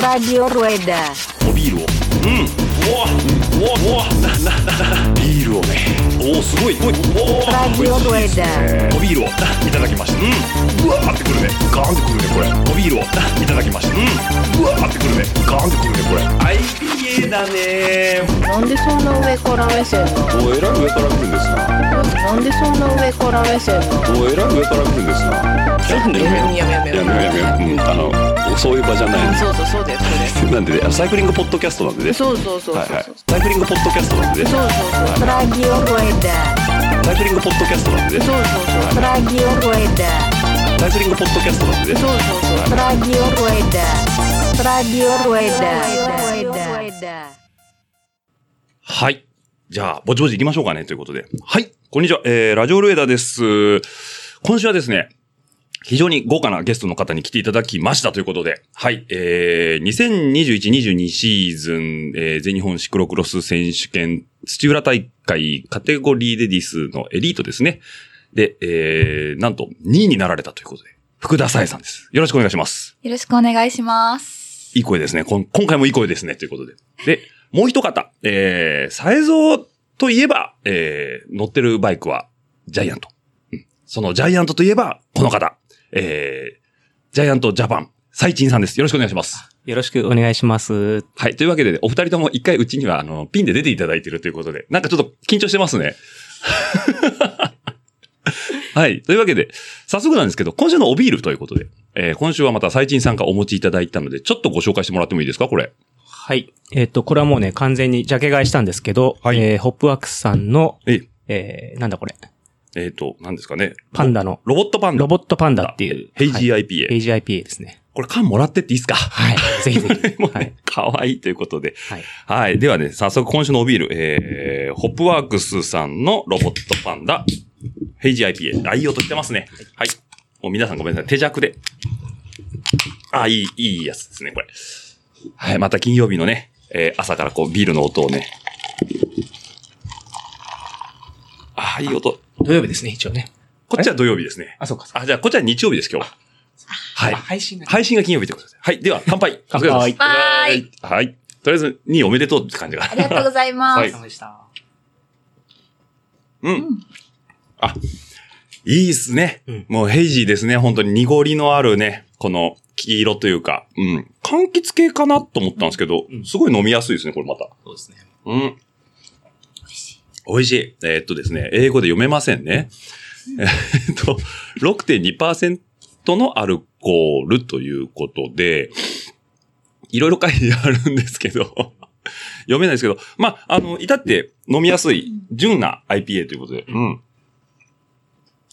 Radio Rueda. おビールを。うん。うわうわうわななななビー。ルをねおおすごいおいおお Radio Rueda. おビー。ルをいただきましたうんうわー。ってくるねガー。ンってくるねこれおビー。ルをいただきましたうんうわー。ってくるねガー。ンってくるねこれ IPA だね。なんでそんな上から目線なの？おえらい上から来るんですな。なんでそんな上から目線なの？おえらい上から来るんですな。ちょっとね。やめやめやめようやめよううんあのそういう場じゃないそうそうそうだよそうだ なんでねあサイクリングポッドキャストなんでね。よそうそうそうそう。はいはい。サイクリングポッドキャストなんでね。そうそうそう Radio Rueda. サイクリングポッドキャストなんでねそうそうそう。Radio Rueda. サイクリングポッドキャストなんでねそう。そうそう Radio Rueda. Radio Rueda. はい。じゃあ、ぼちぼち行きましょうかね、ということで。はい。こんにちは。えー、ラジオルエダです。今週はですね、非常に豪華なゲストの方に来ていただきましたということで、はい。えー、2021-22シーズン、えー、全日本シクロクロス選手権土浦大会カテゴリーレディスのエリートですね。で、えー、なんと2位になられたということで、福田さえさんです。よろしくお願いします。よろしくお願いします。いい声ですね。こん今回もいい声ですね。ということで。で、もう一方、えー、サエゾウといえば、えー、乗ってるバイクは、ジャイアント。うんそのジャイアントといえば、この方。えー、ジャイアントジャパン、サイチンさんです。よろしくお願いします。よろしくお願いします。はい。というわけで、お二人とも一回うちには、あの、ピンで出ていただいているということで、なんかちょっと緊張してますね。はい。というわけで、早速なんですけど、今週のおビールということで、えー今週はまたサイチンさんがお持ちいただいたので、ちょっとご紹介してもらってもいいですかこれ。はい。えっ、と、これはもうね、完全にジャケ買いしたんですけど、はいえーホップワークスさんの、え、えーなんだこれ、えっ、と、何ですかね。パンダの、ロボットパンダ。ロボットパンダっていう。ヘイジーはい IPA。ヘイジー IPA ですね。これ缶もらってっていいですか？はい。ぜひぜひ。もうねはい。、かわいいということで。はい。はい。ではね、早速今週のおビール、えー、 Hopworks さんのロボットパンダ、ヘイジー IPA。あ、いい音してますね。はい。もう皆さんごめんなさい。手酌で。あ、いい、いいやつですね、これ。はい。また金曜日のね、えー、朝からこうビールの音をね。あ、いい音。土曜日ですね、一応ね。こっちは土曜日ですね。あ、そうか。あ、じゃあこっちは日曜日です、今日は。はい。配信が。配信が金曜日ということです。はい。では、乾杯。乾杯お疲れ様です乾杯はい。とりあえず、2位おめでとうって感じが。ありがとうございます。はいお疲れ様でした。うん。あ、いいっすね。うんもうヘイジーですね。本当に濁りのあるね、この黄色というか、うん。柑橘系かなと思ったんですけど、うんすごい飲みやすいですね、これまた。そうですね。うん。美味しい。美味しい。えーっとですね、英語で読めませんね。えーっと、6.2%のアルコールということで、いろいろ書いてあるんですけど、読めないですけど、まあ、あの、至って飲みやすい、純な IPA ということで。うん。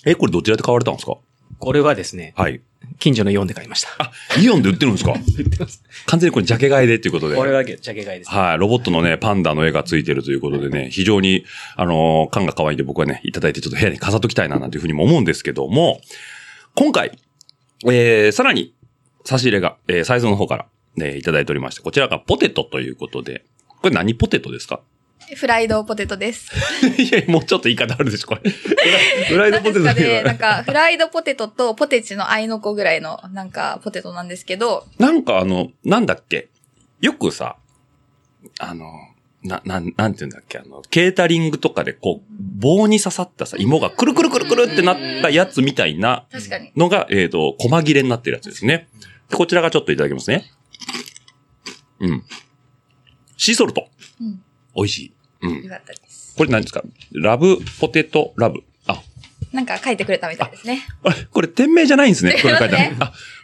え、これどちらで買われたんですか？これはですね、はい。近所のイオンで買いました。あ、イオンで売ってるんですか？売ってます。完全にこれジャケ買いでっていうことで。これはジャケ買いです。はい。ロボットのね、パンダの絵がついてるということでね、非常に、あのー缶が可愛いんで僕はね、いただいてちょっと部屋に飾っときたいな、なんていうふうにも思うんですけども、今回、えー、さらに、差し入れが、えー、サイズの方から、ね、いただいておりまして、こちらがポテトということで、これ何ポテトですか？フライドポテトです。いや、もうちょっと言い方あるでしょ、これ。フライドなんですかポテトでね、なんか、フライドポテトとポテチの合いの子ぐらいの、なんか、ポテトなんですけど、なんかあの、なんだっけ？よくさ、あの、な、なん、なんて言うんだっけ？あの、ケータリングとかでこう、棒に刺さったさ、芋がくるくるくるくるってなったやつみたいな確かに。のが、えっ、と、細切れになってるやつですね。でこちらがちょっといただきますね。うん。シーソルト。うん。美味しい。うんよ。かったです。これ何ですか？ラブポテトラブ。あ、なんか書いてくれたみたいですね。あれ？これ店名じゃないんですね。これ書いてある。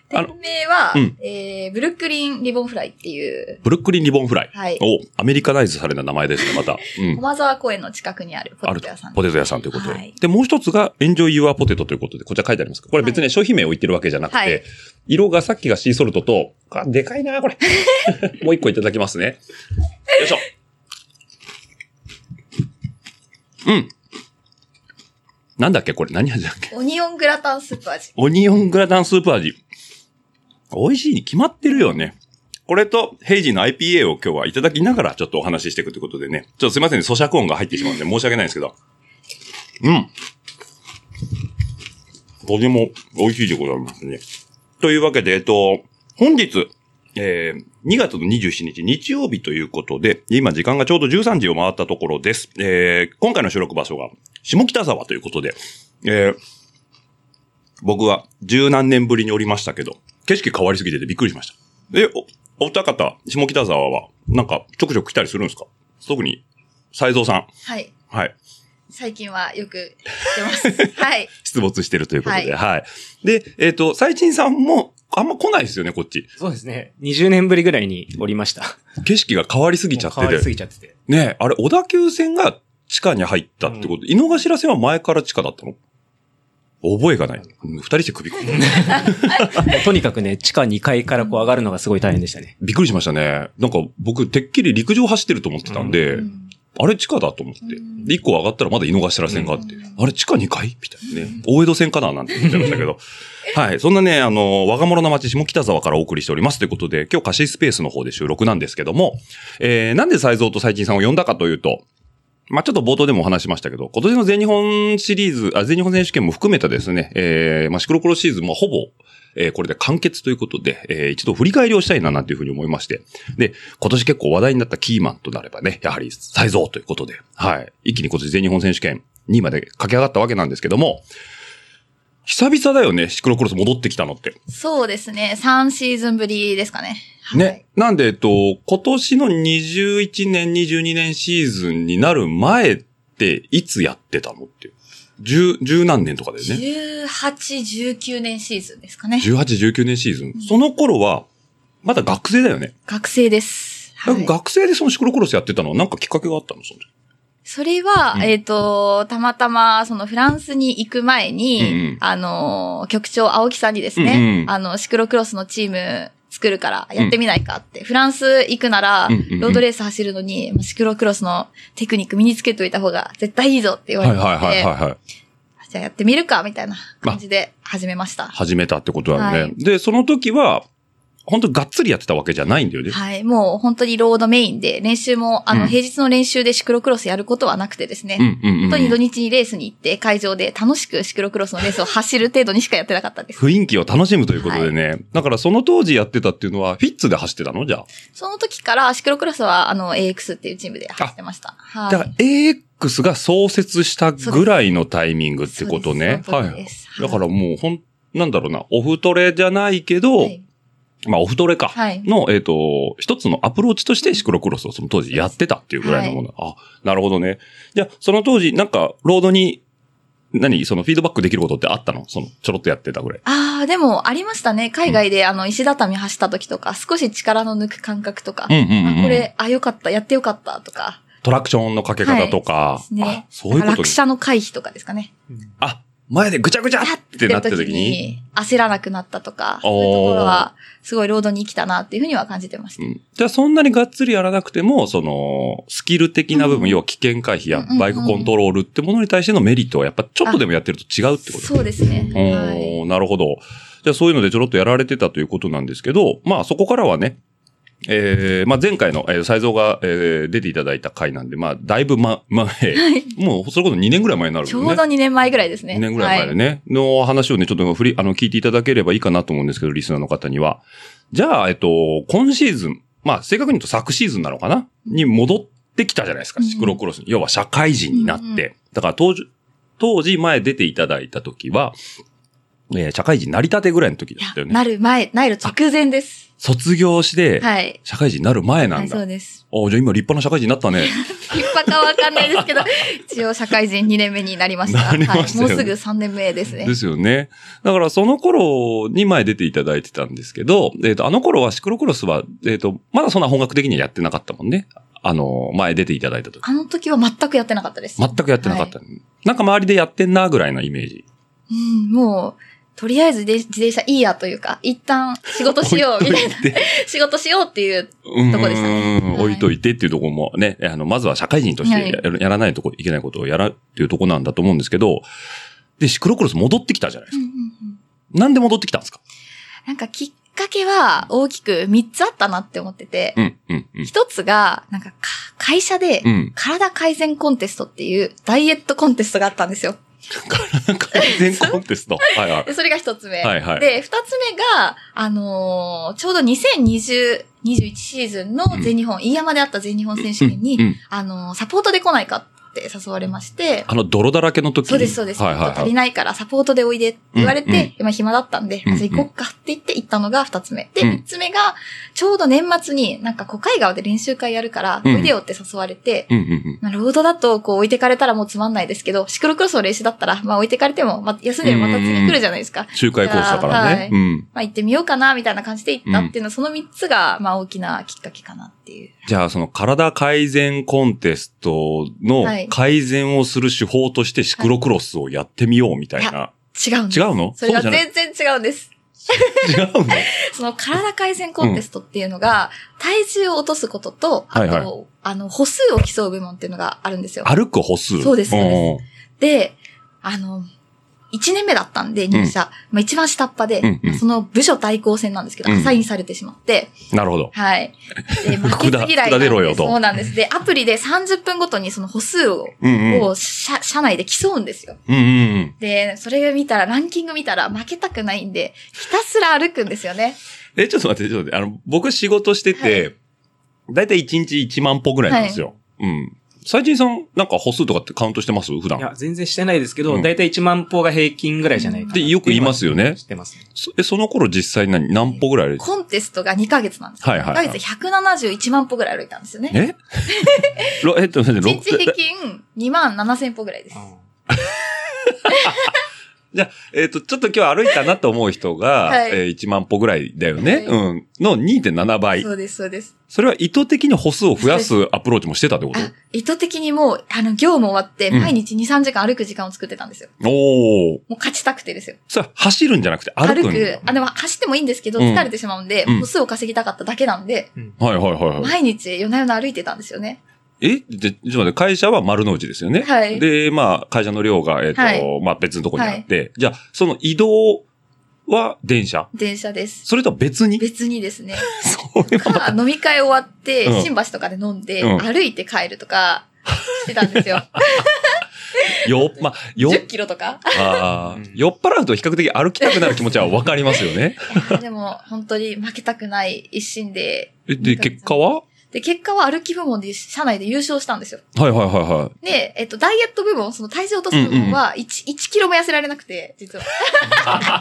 あ、店、名は、うんえー、ブルックリンリボンフライっていう、ブルックリンリボンフライ。はいお、アメリカナイズされた名前ですね、また。うん。駒沢公園の近くにあるポテト屋さん。ポテト屋さんということで。はいで、もう一つが、Enjoy Your Potato ということで、こちら書いてありますかこれ別に商品名を言ってるわけじゃなくて、はい色がさっきがシーソルトと、あ、でかいなこれ。もう一個いただきますね。よいしょ。うん。なんだっけこれ何味だっけ？オニオングラタンスープ味。オニオングラタンスープ味。美味しいに決まってるよね。これと、ヘイジーの IPA を今日はいただきながらちょっとお話ししていくということでね。ちょっとすいませんね、咀嚼音が入ってしまうんで申し訳ないんですけど。うん。とても美味しいでございますね。というわけで、えっと、本日、えー、2月の27日日曜日ということで、今時間がちょうど13時を回ったところです。えー、今回の収録場所が下北沢ということで、えー、僕は十何年ぶりにおりましたけど、景色変わりすぎててびっくりしました。え、お、お二方、下北沢は、なんかちょくちょく来たりするんですか？特に、斎蔵さん。はい。はい。最近はよく来てます。はい。出没してるということで、は。はいで、えっ、と、最賃さんも、あんま来ないですよね、こっち。そうですね。20年ぶりぐらいにおりました。景色が変わりすぎちゃってもう変わりすて。ぎちゃってて。ねあれ、小田急線が地下に入ったってこと、井の頭線は前から地下だったの？覚えがない。うん二人して首こもうとにかくね、地下2階からこう上がるのがすごい大変でしたね。びっくりしましたね。なんか僕、てっきり陸上走ってると思ってたんで、うんあれ地下だと思って。うんで、一個上がったらまだ井の頭線があって、あれ地下2階？みたいなね。大江戸線かな？なんて言ってましたけど。はい。そんなね、あの、我が物の街下北沢からお送りしておりますということで、今日貸しスペースの方で収録なんですけども、えー、なんで斎蔵と最近さんを呼んだかというと、まあ、ちょっと冒頭でもお話ししましたけど、今年の全日本シリーズ、あ、全日本選手権も含めたですね、えー、まあ、シクロクロスシーズンもほぼ、えー、これで完結ということで、えー、一度振り返りをしたいななんていうふうに思いまして。で、今年結構話題になったキーマンとなればね、やはり才蔵ということで、はい。一気に今年全日本選手権2位まで駆け上がったわけなんですけども、久々だよね、シクロクロス戻ってきたのって。そうですね。3シーズンぶりですかね。はいね。なんで、えっと、今年の21年、22年シーズンになる前って、いつやってたのっていう。十、十何年とかだよね。18、19年シーズンですかね。18、19年シーズン。その頃は、まだ学生だよね。学生です。はい学生でそのシクロクロスやってたのはなんかきっかけがあったの？そそれは、うんえっ、と、たまたま、そのフランスに行く前に、うんうんあの、局長青木さんにですね、うんうんあの、シクロクロスのチーム作るからやってみないかって、フランス行くなら、うんうんうんロードレース走るのに、シクロクロスのテクニック身につけておいた方が絶対いいぞって言われて、はいはいはいはいはい。じゃあやってみるか、みたいな感じで始めました。始めたってことだよね。はいで、その時は、本当にがっつりやってたわけじゃないんだよね。はい。もう本当にロードメインで、練習も、あの、うん平日の練習でシクロクロスやることはなくてですね。うんうんうんうん本当に土日にレースに行って、会場で楽しくシクロクロスのレースを走る程度にしかやってなかったです。雰囲気を楽しむということでね。だからその当時やってたっていうのは、フィッツで走ってたのじゃあ。その時からシクロクロスは、あの、AX っていうチームで走ってました。はい。だから AX が創設したぐらいのタイミングってことね。はい。だからもう、ほん、なんだろうな、オフトレじゃないけど、はいまあ、オフトレか。はいの、えっ、と、一つのアプローチとしてシクロクロスをその当時やってたっていうぐらいのもの。あ、なるほどね。じゃあ、その当時、なんか、ロードに、何そのフィードバックできることってあったの？その、ちょろっとやってたぐらい。ああ、でもありましたね。海外で、あの、石畳走った時とか、少し力の抜く感覚とか、うんうんうんうんあこれ、あ、よかった、やってよかったとか、トラクションのかけ方とか。ですねあ、。そういうこと落車の回避とかですかね。あ、前でぐちゃぐちゃっやてなった時に？、焦らなくなったとか、そういうところは、すごいロードに来たなっていうふうには感じてました。うんじゃあそんなにがっつりやらなくても、その、スキル的な部分、うん要は危険回避やバイクコントロールってものに対してのメリットはやっぱちょっとでもやってると違うってこと？そうですね。なるほど。じゃあそういうのでちょろっとやられてたということなんですけど、まあそこからはね、えー、まあ前回の、えー、才蔵が、えー、出ていただいた回なんで、まあだいぶま、前、もうそれこそ2年ぐらい前になるよね。ちょうど2年前ぐらいですね。2年ぐらい前でね、の話をね、ちょっと振り、あの、聞いていただければいいかなと思うんですけど、リスナーの方には。じゃあ、えっと、今シーズン、まあ、正確に言うと昨シーズンなのかな？に戻ってきたじゃないですか、うんシクロクロスに。要は社会人になって。うんうんだから当時、当時前出ていただいた時は、えー社会人なりたてぐらいの時だったよね。なる前、なる直前です。卒業して、はい。社会人になる前なはい、んだ。そうです。あじゃあ今立派な社会人になったね。立派かわかんないですけど、一応社会人2年目になりました。なりましたよねはい。もうすぐ3年目ですね。ですよね。だからその頃に前出ていただいてたんですけど、えっ、と、あの頃はシクロクロスは、えっ、と、まだそんな本格的にはやってなかったもんね。あの、前出ていただいた時。あの時は全くやってなかったです。全くやってなかった、はなんか周りでやってんなぐらいのイメージ。うん、もう、とりあえずで自転車いいやというか、一旦仕事しようみたいな置い。仕事しようっていう、うんとこでしたねはい置いといてっていうところもね、あの、まずは社会人としてはいや,、やらないとこいけないことをやらっていうところなんだと思うんですけど、で、シクロクロス戻ってきたじゃないですか。なんで戻ってきたんですか？なんかきっかけは大きく3つあったなって思ってて、うん、うん、うん。一つが、なんかか会社でうん。体改善コンテストっていうダイエットコンテストがあったんですよ。改善コンテスト。はいはい。で、それが一つ目。はいはいで、二つ目が、あのーちょうど2020、21シーズンの全日本、飯山であった全日本選手権に、うんうんあのーサポートで来ないかって誘われまして、あの、泥だらけの時に？そうです、そうです。はいはいはい。足りないからサポートでおいでって言われて、うんうん今暇だったんで、うんうんじゃあ行こっかって言って行ったのが二つ目。で、うん三つ目が、ちょうど年末になんか小海川で練習会やるから、うんおいでよって誘われて、うんうんうん。まあロードだとこう置いてかれたらもうつまんないですけど、シクロクロスの練習だったら、まあ置いてかれても、まあ休んでまた次来るじゃないですか。周回コースだからね。はいうん。まあ行ってみようかな、みたいな感じで行ったっていうの、その三つが、まあ大きなきっかけかなっていう。じゃあ、その体改善コンテストのはい改善をする手法としてシクロクロスをやってみようみたいな。違うんです。違うの？それが全然違うんです。違うの？その体改善コンテストっていうのが、体重を落とすことと、あと、はいはいあの、歩数を競う部門っていうのがあるんですよ。歩く歩数？そうですそうですんで、あの、1年目だったんで、入社。まあ一番下っ端で、うんうんその部署対抗戦なんですけど、うんアサインされてしまって、なるほど。はい。で、負けず嫌いなん下出ろよでとそうなんです。で、アプリで30分ごとにその歩数を、うんうん。を社社内で競うんですよ。うんうんうん。で、それを見たら、ランキング見たら負けたくないんで、ひたすら歩くんですよね。え、ちょっと待って、ちょっと待って。あの、僕仕事してて、だいたい1日1万歩ぐらいなんですよ。うん。最近さん、なんか歩数とかってカウントしてます？普段。いや、全然してないですけど、うんだいたい1万歩が平均ぐらいじゃないかな。でよく言いますよねしてますね。そえ、その頃実際何、何歩ぐらい歩いてコンテストが2ヶ月なんですよ。はいはいはい2ヶ月で171万歩ぐらい歩いたんですよね。え？ろえっと、待って、ろ 1日平均2万7千歩ぐらいです。じゃあ、えっ、と、ちょっと今日歩いたなと思う人が、はいえー1万歩ぐらいだよね。はいうん。の2.7倍。そうです、そうです。それは意図的に歩数を増やすアプローチもしてたってこと？あ、意図的にもう、あの、業務終わって、うん毎日2、3時間歩く時間を作ってたんですよ。おお。もう勝ちたくてですよ。それは走るんじゃなくて歩く。歩く。あ、でも走ってもいいんですけど、うん疲れてしまうんで、うん歩数を稼ぎたかっただけなんで、はいはいはいはい。毎日夜な夜な歩いてたんですよね。え？で、ちょっと待って、会社は丸の内ですよね。はいで、まあ、会社の寮が、えっ、と、はいまあ別のところにあって、じゃあ、その移動は電車？電車です。それとは別に？別にですね。それはか、飲み会終わってうん、新橋とかで飲んで、うん歩いて帰るとか、してたんですよ。よ、まあ、よ、10キロとか。あー酔っ払うと比較的歩きたくなる気持ちはわかりますよね。でも、本当に負けたくない一心で。えで、結果は？で、結果は歩き部門で、社内で優勝したんですよ。はいはいはいはい。で、えっと、ダイエット部門、その体重落とす部門は1、1キロも痩せられなくて、実は。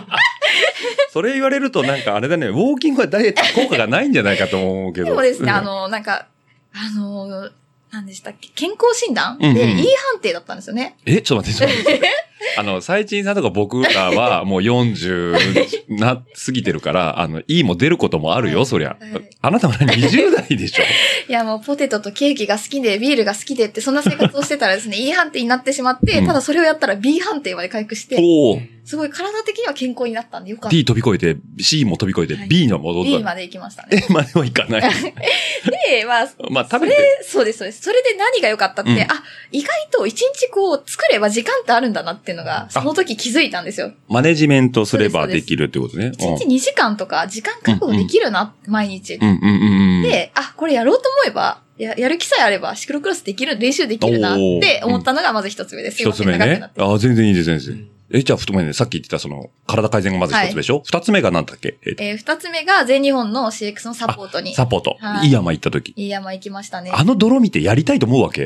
それ言われるとなんかあれだね、ウォーキングはダイエット効果がないんじゃないかと思うけど。でもですね、うんあ、の、なんか、あの、何でしたっけ健康診断うんうんで E 判定だったんですよね。え、ちょっと待って、ちょっと待って。あの、最賃さんとか僕らはもう40な、過ぎてるから、あの、いいも出ることもあるよ、そりゃはい。あなたは20代でしょいや、もうポテトとケーキが好きで、ビールが好きでって、そんな生活をしてたらですね、E 判定になってしまって、うんただそれをやったら B 判定まで回復して、すごい体的には健康になったんでよかった。D 飛び越えて、C も飛び越えて、はい B の戻った B まで行きましたね。え、まではいかない。で、まあ、まあ、食べて。それ、そうです、そうです。それで何が良かったって、うんあ、意外と一日こう、作れば時間ってあるんだなっていうのが、その時気づいたんですよ。マネジメントすればできるってことね。一日2時間とか時間確保できるな、毎日。うんうんうんうん。で、あ、これやろうと思えば、や、やる気さえあれば、シクロクロスできる、練習できるなって思ったのがまず一つ目です。一つ目ねすいません長くなっ。てあ、全然いいです、全然。え、じゃあ、太めね、さっき言ってたその、体改善がまず一つ目でしょ？二、つ目が何だっけ？えっとえー二つ目が全日本の CX のサポートに。サポート。はいいい山行った時。いい山行きましたね。あの泥見てやりたいと思うわけ？い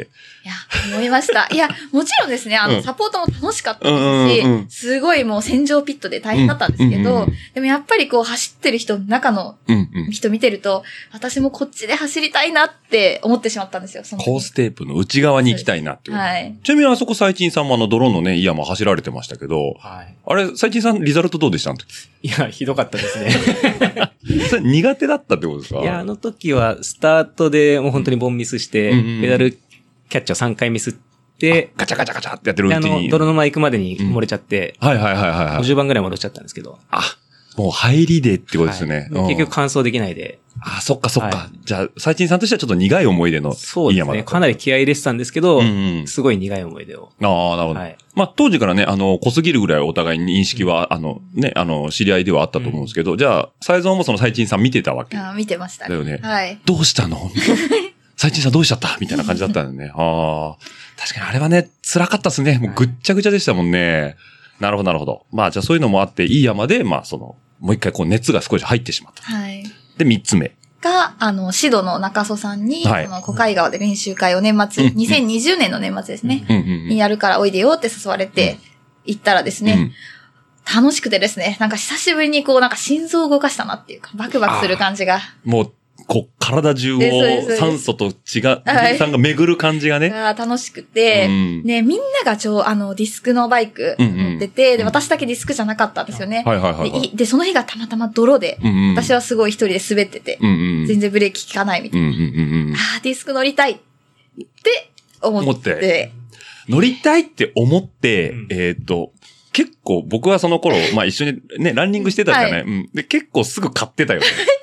や、思いました。いや、もちろんですね、あの、うんサポートも楽しかったうんうんですし、うんすごいもう戦場ピットで大変だったんですけど、うんうんうんでもやっぱりこう走ってる人の中のうんうん。人見てると、私もこっちで走りたいなって思ってしまったんですよ、コーステープの内側に行きたいなっていう。はい。ちなみにあそこ最近さんもあの泥のね、いい山走られてましたけど、はい。あれ、最近さんリザルトどうでした？いや、ひどかったですね。それ苦手だったってことですか？いや、あの時は、スタートでもう本当にボンミスして、うんうんうんペダルキャッチャー3回ミスって、ガチャガチャガチャってやってるうちに。泥沼行くまでに漏れちゃって、はいはいはいはいはい。50番ぐらい戻っちゃったんですけど。あ、もう入りでってことですよね。うんはい結局完走できないで。あ、そっかそっか。はじゃあ、最近さんとしてはちょっと苦い思い出のそうですね。かなり気合い入れてたんですけど、うんうん。すごい苦い思い出を。ああ、なるほど。はい。まあ、当時からね、あの、濃すぎるぐらいお互いに認識は、あの、ね、あの、知り合いではあったと思うんですけど、じゃあ、サゾンもその最近さん見てたわけ。あ見てましただよねはい。どうしたの？最近さんどうしちゃった？みたいな感じだったんだよね。ああ。確かにあれはね、辛かったですね。もうぐっちゃぐちゃでしたもんね。なるほど、なるほど。まあ、じゃあそういうのもあって、いい山で、まあ、その、もう一回こう熱が少し入ってしまった。はい。で、三つ目。が、あの、シドの中曽さんに、はいこの小海川で練習会を年末、うん2020年の年末ですね、うんうんにやるからおいでよって誘われて、行ったらですね、うん楽しくてですね、なんか久しぶりにこう、なんか心臓を動かしたなっていうか、バクバクする感じが、もう、こう、体中を酸素と血が、はいさんが巡る感じがね。が楽しくて、うんね、みんながちょう、あの、ディスクのバイクうんうん乗ってて、で、うん私だけディスクじゃなかったんですよね。はいはいはいはいでその日がたまたま泥で、うんうん私はすごい一人で滑ってて、うんうん。全然ブレーキ効かないみたいな。うんうんうんうん。あーディスク乗りたいって思って。思って乗りたいって思って、うんえっ、と、結構僕はその頃、まあ一緒にね、ランニングしてたじゃない、はいうん。で、結構すぐ買ってたよね。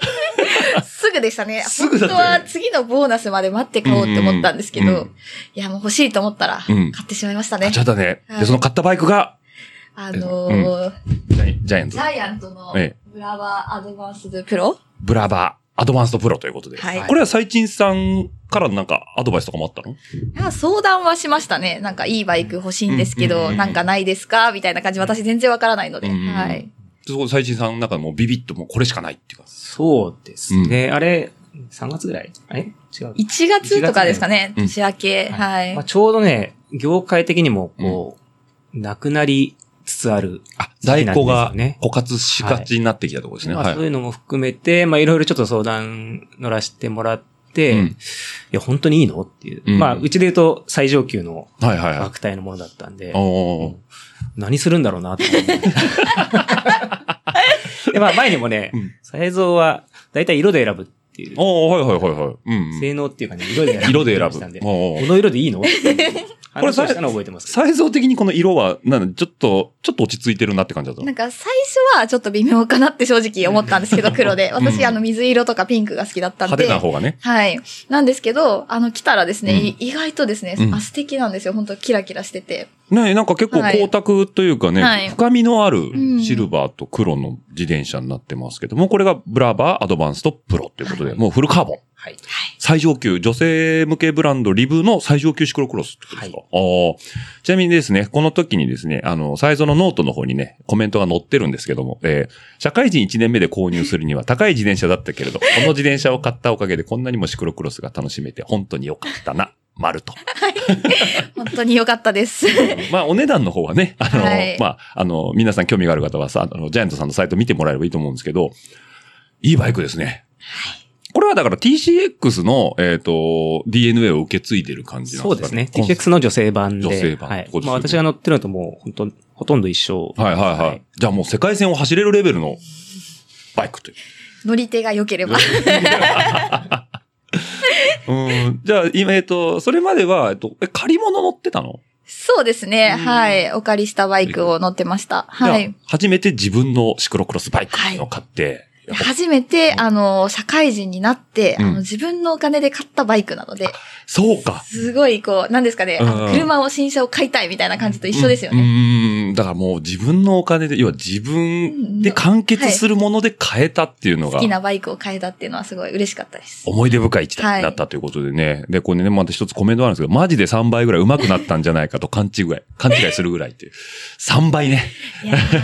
すぐでしたね。すぐだね本当は次のボーナスまで待って買おうって思ったんですけど、うんうんいや、もう欲しいと思ったら、うん買ってしまいましたねち。ゃったね。で、はいその買ったバイクが、あのージャイアンツジ。ャイアントのええブラバーアドバンスドプロ？ブラバー、アドバンストプロということで。はいこれは最賃さんからなんかアドバイスとかもあったの？いや相談はしましたね。なんかいいバイク欲しいんですけど、なんかないですか？みたいな感じ。私全然わからないので。うんはい。そこで最賃さんの中でもうビビッともうこれしかないっていうか。そうですね。あれ、3月ぐらい？あれ違う。1月とかですかね。うん年明け。はい。まあ、ちょうどね、業界的にも、こう、なくなりつつある。あ、在庫が枯渇しがちになってきたところですね。はいまあそう。いうのも含めて、まあいろいろちょっと相談乗らせてもらって、うんいや、本当にいいの？っていう。うんまあ、うちで言うと最上級のはいはいはい枠。帯のものだったんで、何するんだろうなって。で、まあ前にもねうん、サイズはだいたい色で選ぶっていう、おーはいはいはいはい。うんうん。性能っていうかね、色で選ぶ。色で選ぶしたんで。おーおーこの色でいいの？これ話をしたの覚えてます？サイズ的にこの色は、なんだ、ちょっと、ちょっと落ち着いてるなって感じだったの？なんか最初はちょっと微妙かなって正直思ったんですけど、黒で。私、あの水色とかピンクが好きだったんで。派手な方がね。はい。なんですけど、あの、来たらですね、うんい意外とですね、うんあ、素敵なんですよ。本当キラキラしてて。ねなんか結構はい光沢というかね、はい深みのあるんシルバーと黒の自転車になってますけども、これが Brava Advanced Pro ということで、もうフルカーボン。はい。最上級、女性向けブランド Liv の最上級シクロクロスってことですか、あーちなみにですね、この時にですね、あの、サイズのノートの方にね、コメントが載ってるんですけども、えー社会人1年目で購入するには高い自転車だったけれど、この自転車を買ったおかげでこんなにもシクロクロスが楽しめて本当に良かったな。丸と。本当に良かったです。まあ、お値段の方はね、あの、はいまあ、あの、皆さん興味がある方はさ、あの、ジャイアントさんのサイト見てもらえればいいと思うんですけど、いいバイクですね。これはだから TCX の、えっ、と、DNA を受け継いでる感じなんそうですね。ですかコン TPX の女性版で。女性版はいまあ私が乗ってるのともう本当ほとんど一緒。はいはいはい。じゃあもう世界線を走れるレベルのバイクという。乗り手が良ければ。うん。じゃあ、今、えっ、と、それまでは、えっと、え、借り物乗ってたの？そうですね。はい。お借りしたバイクを乗ってました。はい初めて自分のシクロクロスバイクっていうのを買って、初めて、あの、社会人になって、うんあの、自分のお金で買ったバイクなので、そうか。すごい、こう、なんですかね、車を、新車を買いたいみたいな感じと一緒ですようね。ん。だからもう自分のお金で、要は自分で完結するもので買えたっていうのが好き、なバイクを買えたっていうのはすごい嬉しかったです。思い出深い一台だったということでね。で、これね、また一つコメントあるんですけど、マジで3倍ぐらい上手くなったんじゃないかと勘違い、勘違いするぐらいっていう。3倍ね。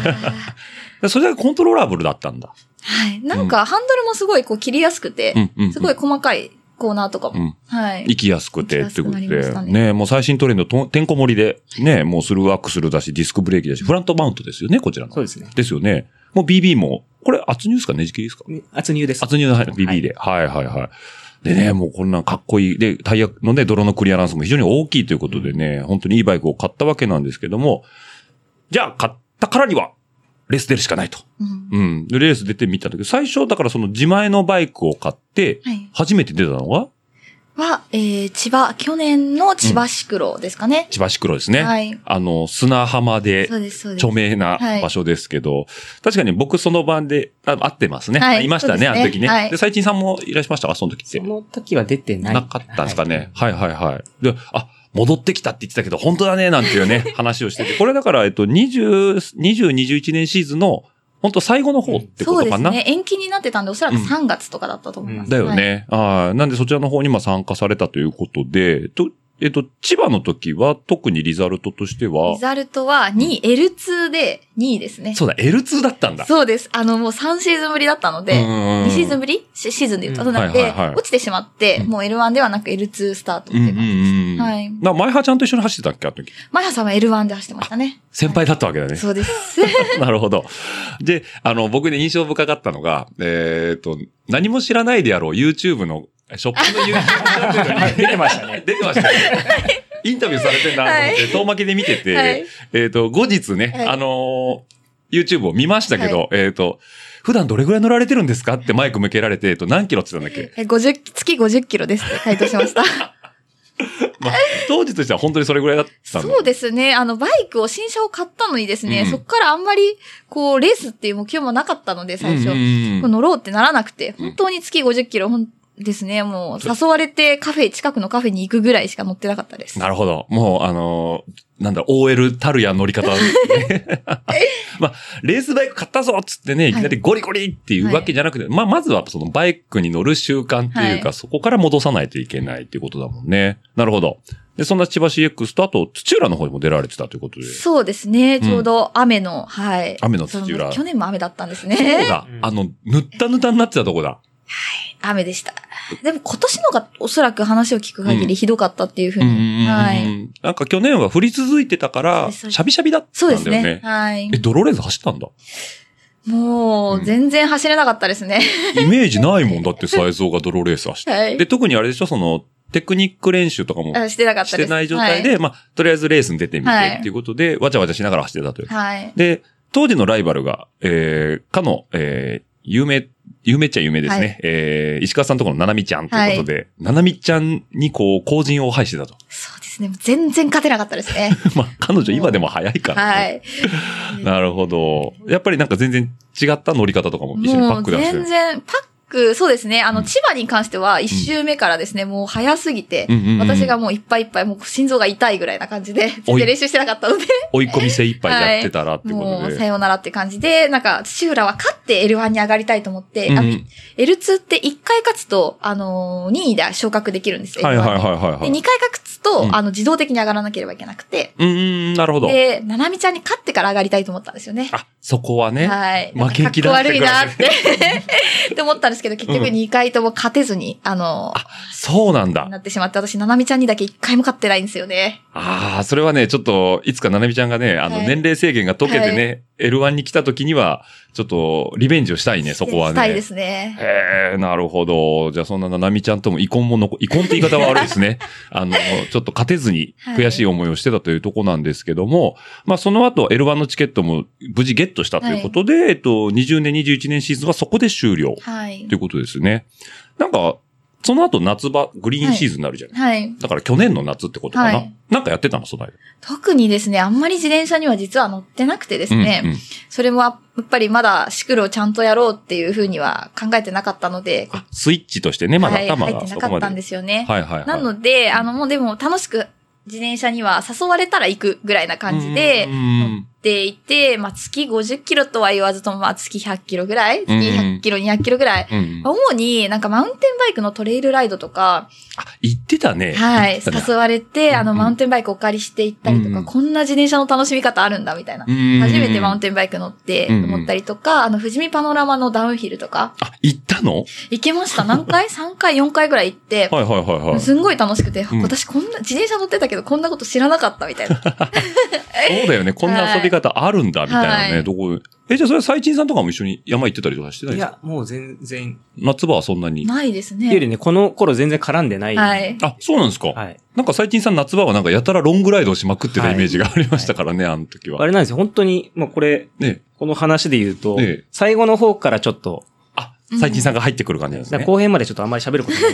それだけコントローラブルだったんだ。はい。なんか、ハンドルもすごい、こう、切りやすくてすごい細かいコーナーとかも。うんはい。行きやすくてってことで。ねねもう最新トレンドと、てんこ盛りで、ねもうスルーアクスルだし、ディスクブレーキだし、フラントマウントですよね、こちらの。そうですね。ですよね。もう BB も、これ圧入ですかネジ切りですか圧入です。圧入の BB で。はいはいはい。でね、もうこんなんかっこいい。で、タイヤのね、泥のクリアランスも非常に大きいということでね、本当にいいバイクを買ったわけなんですけども、じゃあ買ったからには、レース出るしかないと。うんうん。で、レース出てみたんだけど、最初、だからその自前のバイクを買って、はい。初めて出たのが、は、えー、千葉、去年の千葉シクロですかね。千葉シクロですね。はい。あの、砂浜でそうです、そうです。著名なはい場所ですけど、確かに僕その番で、あ会ってますね。はいいましたね、ねあの時ね。はいで、最近さんもいらっしゃいましたか？その時ってそ。の時は出てない。なかったんですかね。はい、はい、はい。で、あ、戻ってきたって言ってたけど、本当だね、なんていうね、話をしてて。これだから、えっと、20、20、21年シーズンの、本当最後の方ってことかな？そうですね。延期になってたんで、おそらくうん3月とかだったと思います。だよね。ああ、なんでそちらの方にまあ参加されたということで、と、えっと、千葉の時は特にリザルトとしてはリ、ザルトは2位、L2 で2位ですね。そうだ、L2 だったんだ。そうです。あの、もう3シーズンぶりだったので、2シーズンぶり？シシーズンで言うと、うんなので、はいはいはい落ちてしまって、うんもう L1 ではなく L2 スタートって感じです。んうん。はいな、前葉ちゃんと一緒に走ってたっけあの時？マヤさんは L1 で走ってましたね。先輩だったわけだね。そうです。なるほど。で、あの、僕ね、印象深かったのが、えっ、と、何も知らないであろう YouTube の、ショップの YouTube チャンネルに出てましたね。出てましたね。インタビューされてんだと思って、遠巻きで見てて、はいえっ、と、後日ね、はいあのー YouTube を見ましたけど、えっ、と、普段どれぐらい乗られてるんですかってマイク向けられて、えっと、何キロって言ってたんだっけ？え50、月50キロですって回答しました。まあ、当時としては本当にそれぐらいだった。そうですね。あの、バイクを新車を買ったのにですね、うんそこからあんまり、こう、レースっていう目標もなかったので、最初。うんうんうん乗ろうってならなくて、本当に月50キロ、ほんですね。もう、誘われてカフェ、近くのカフェに行くぐらいしか乗ってなかったです。なるほど。もう、あのーなんだ、OL たるや乗り方、ね。まあ、レースバイク買ったぞっつってね、いきなりゴリゴリっていうわけじゃなくて、まあ、まずはそのバイクに乗る習慣っていうか、はいそこから戻さないといけないっていうことだもんね。なるほど。で、そんな千葉 CX と、あと、土浦の方にも出られてたということで。そうですね。ちょうど雨の、はい。雨の土浦そ去年も雨だったんですそうね。だう。んあの、ぬったぬたになってたとこだ。雨でした。でも今年のがおそらく話を聞く限うんりひどかったっていうふううんうんに。うんはい。なんか去年は降り続いてたから、そうですシャビシャビだったそうですんだよね。ね。はいえ、。ドロレース走ったんだ？もう、全然走れなかったですね。イメージないもんだって、サイゾーがドロレース走って。はいで、。特にあれでしょ、その、テクニック練習とかもあしてなかった。してない状態で、はい。まあ、とりあえずレースに出てみてはいっていうことで、わちゃわちゃしながら走ってたという。はい。で、当時のライバルが、えー、かの、えー、有名、有名っちゃ有名ですね。はいえー、石川さんとこのななみちゃんということで、ななみちゃんにこう、後陣を拝してたと。そうですね。全然勝てなかったですね。まあ、彼女今でも早いから、はね。い。なるほど。やっぱりなんか全然違った乗り方とかも一緒にパックで走っ。全然、パック、そうですね。あの、うん千葉に関しては、一周目からですね、もう早すぎて私がもういっぱいいっぱい、もう心臓が痛いぐらいな感じで、全然練習してなかったので、追い込み精一杯やってたらっていうこもうとで。さようならって感じで、なんか、土浦は勝って L1 に上がりたいと思って、うんうん L2 って1回勝つと、あのー、2位で昇格できるんですよ。はいはいはい L1 にはいはい。で、2回勝つと、うんあの、自動的に上がらなければいけなくて、うんうん、なるほど。で、ななみちゃんに勝ってから上がりたいと思ったんですよね。あ、そこはね。はい。負けん気なんかかっこ悪いなって。って思ったんですけど、結局うん2回とも勝てずに、あの、そうなんだ。なってしまって、私、ななみちゃんにだけ1回も勝ってないんですよね。ああ、それはね、ちょっと、いつかななみちゃんがね、あの、はい年齢制限が解けてね、は L1 に来た時には、ちょっと、リベンジをしたいね、そこはね。したいですね。へえ、なるほど。じゃあ、そんなななみちゃんとも遺恨も残、遺恨って言い方は悪いですね。あの、ちょっと勝てずにはい悔しい思いをしてたというとこなんですけども、まあ、その後、L1 のチケットも無事ゲットしたということで、えっと、20年、21年シーズンはそこで終了はいとい。うことですね。なんか、その後夏場、グリーンシーズンになるじゃない、はい。だから去年の夏ってことかな、はいなんかやってたの？その間。特にですね、あんまり自転車には実は乗ってなくてですね、うんうんそれもやっぱりまだシクロをちゃんとやろうっていうふうには考えてなかったので、あ、スイッチとしてね、まだはい、頭入ってなかったん。ですよね。はいはいはい。なので、あの、もうでも楽しく自転車には誘われたら行くぐらいな感じでう、んっていて、まあ、月50キロとは言わずとも、まあ、月100キロぐらい月100キロ、200キロぐらい。うんうん。主になんかマウンテンバイクのトレイルライドとか、あ、言ってたね。はい、誘われて、あの、うんうんマウンテンバイクお借りして行ったりとか、うんうんこんな自転車の楽しみ方あるんだ、みたいな。うん初めてマウンテンバイク乗ってうんうん思ったりとか、あの、富士見パノラマのダウンヒルとか、あ、行ったの？行けました。何回 ?3 回、4回ぐらい行って、はいはいはいはい。そすんごい楽しくて、うん私こんな、自転車乗ってたけどこんなこと知らなかったみたいな。うだよね。こんな遊び方あるんだ、みたいなね。はいどこ、え、じゃあそれは最近さんとかも一緒に山行ってたりとかしてない？ですかいや、もう全然。夏場はそんなに？ないですね。よりね、この頃全然絡んでない。はい。あ、そうなんですか、はい。なんか最近さん夏場はなんかやたらロングライドをしまくってたイメージがありましたからね、あの時は。あれなんですよ。本当に、まあこれ、ね。この話で言うと、ええ最後の方からちょっと、あ、最近さんが入ってくる感じなんですね。後編までちょっとあんまり喋ることな。い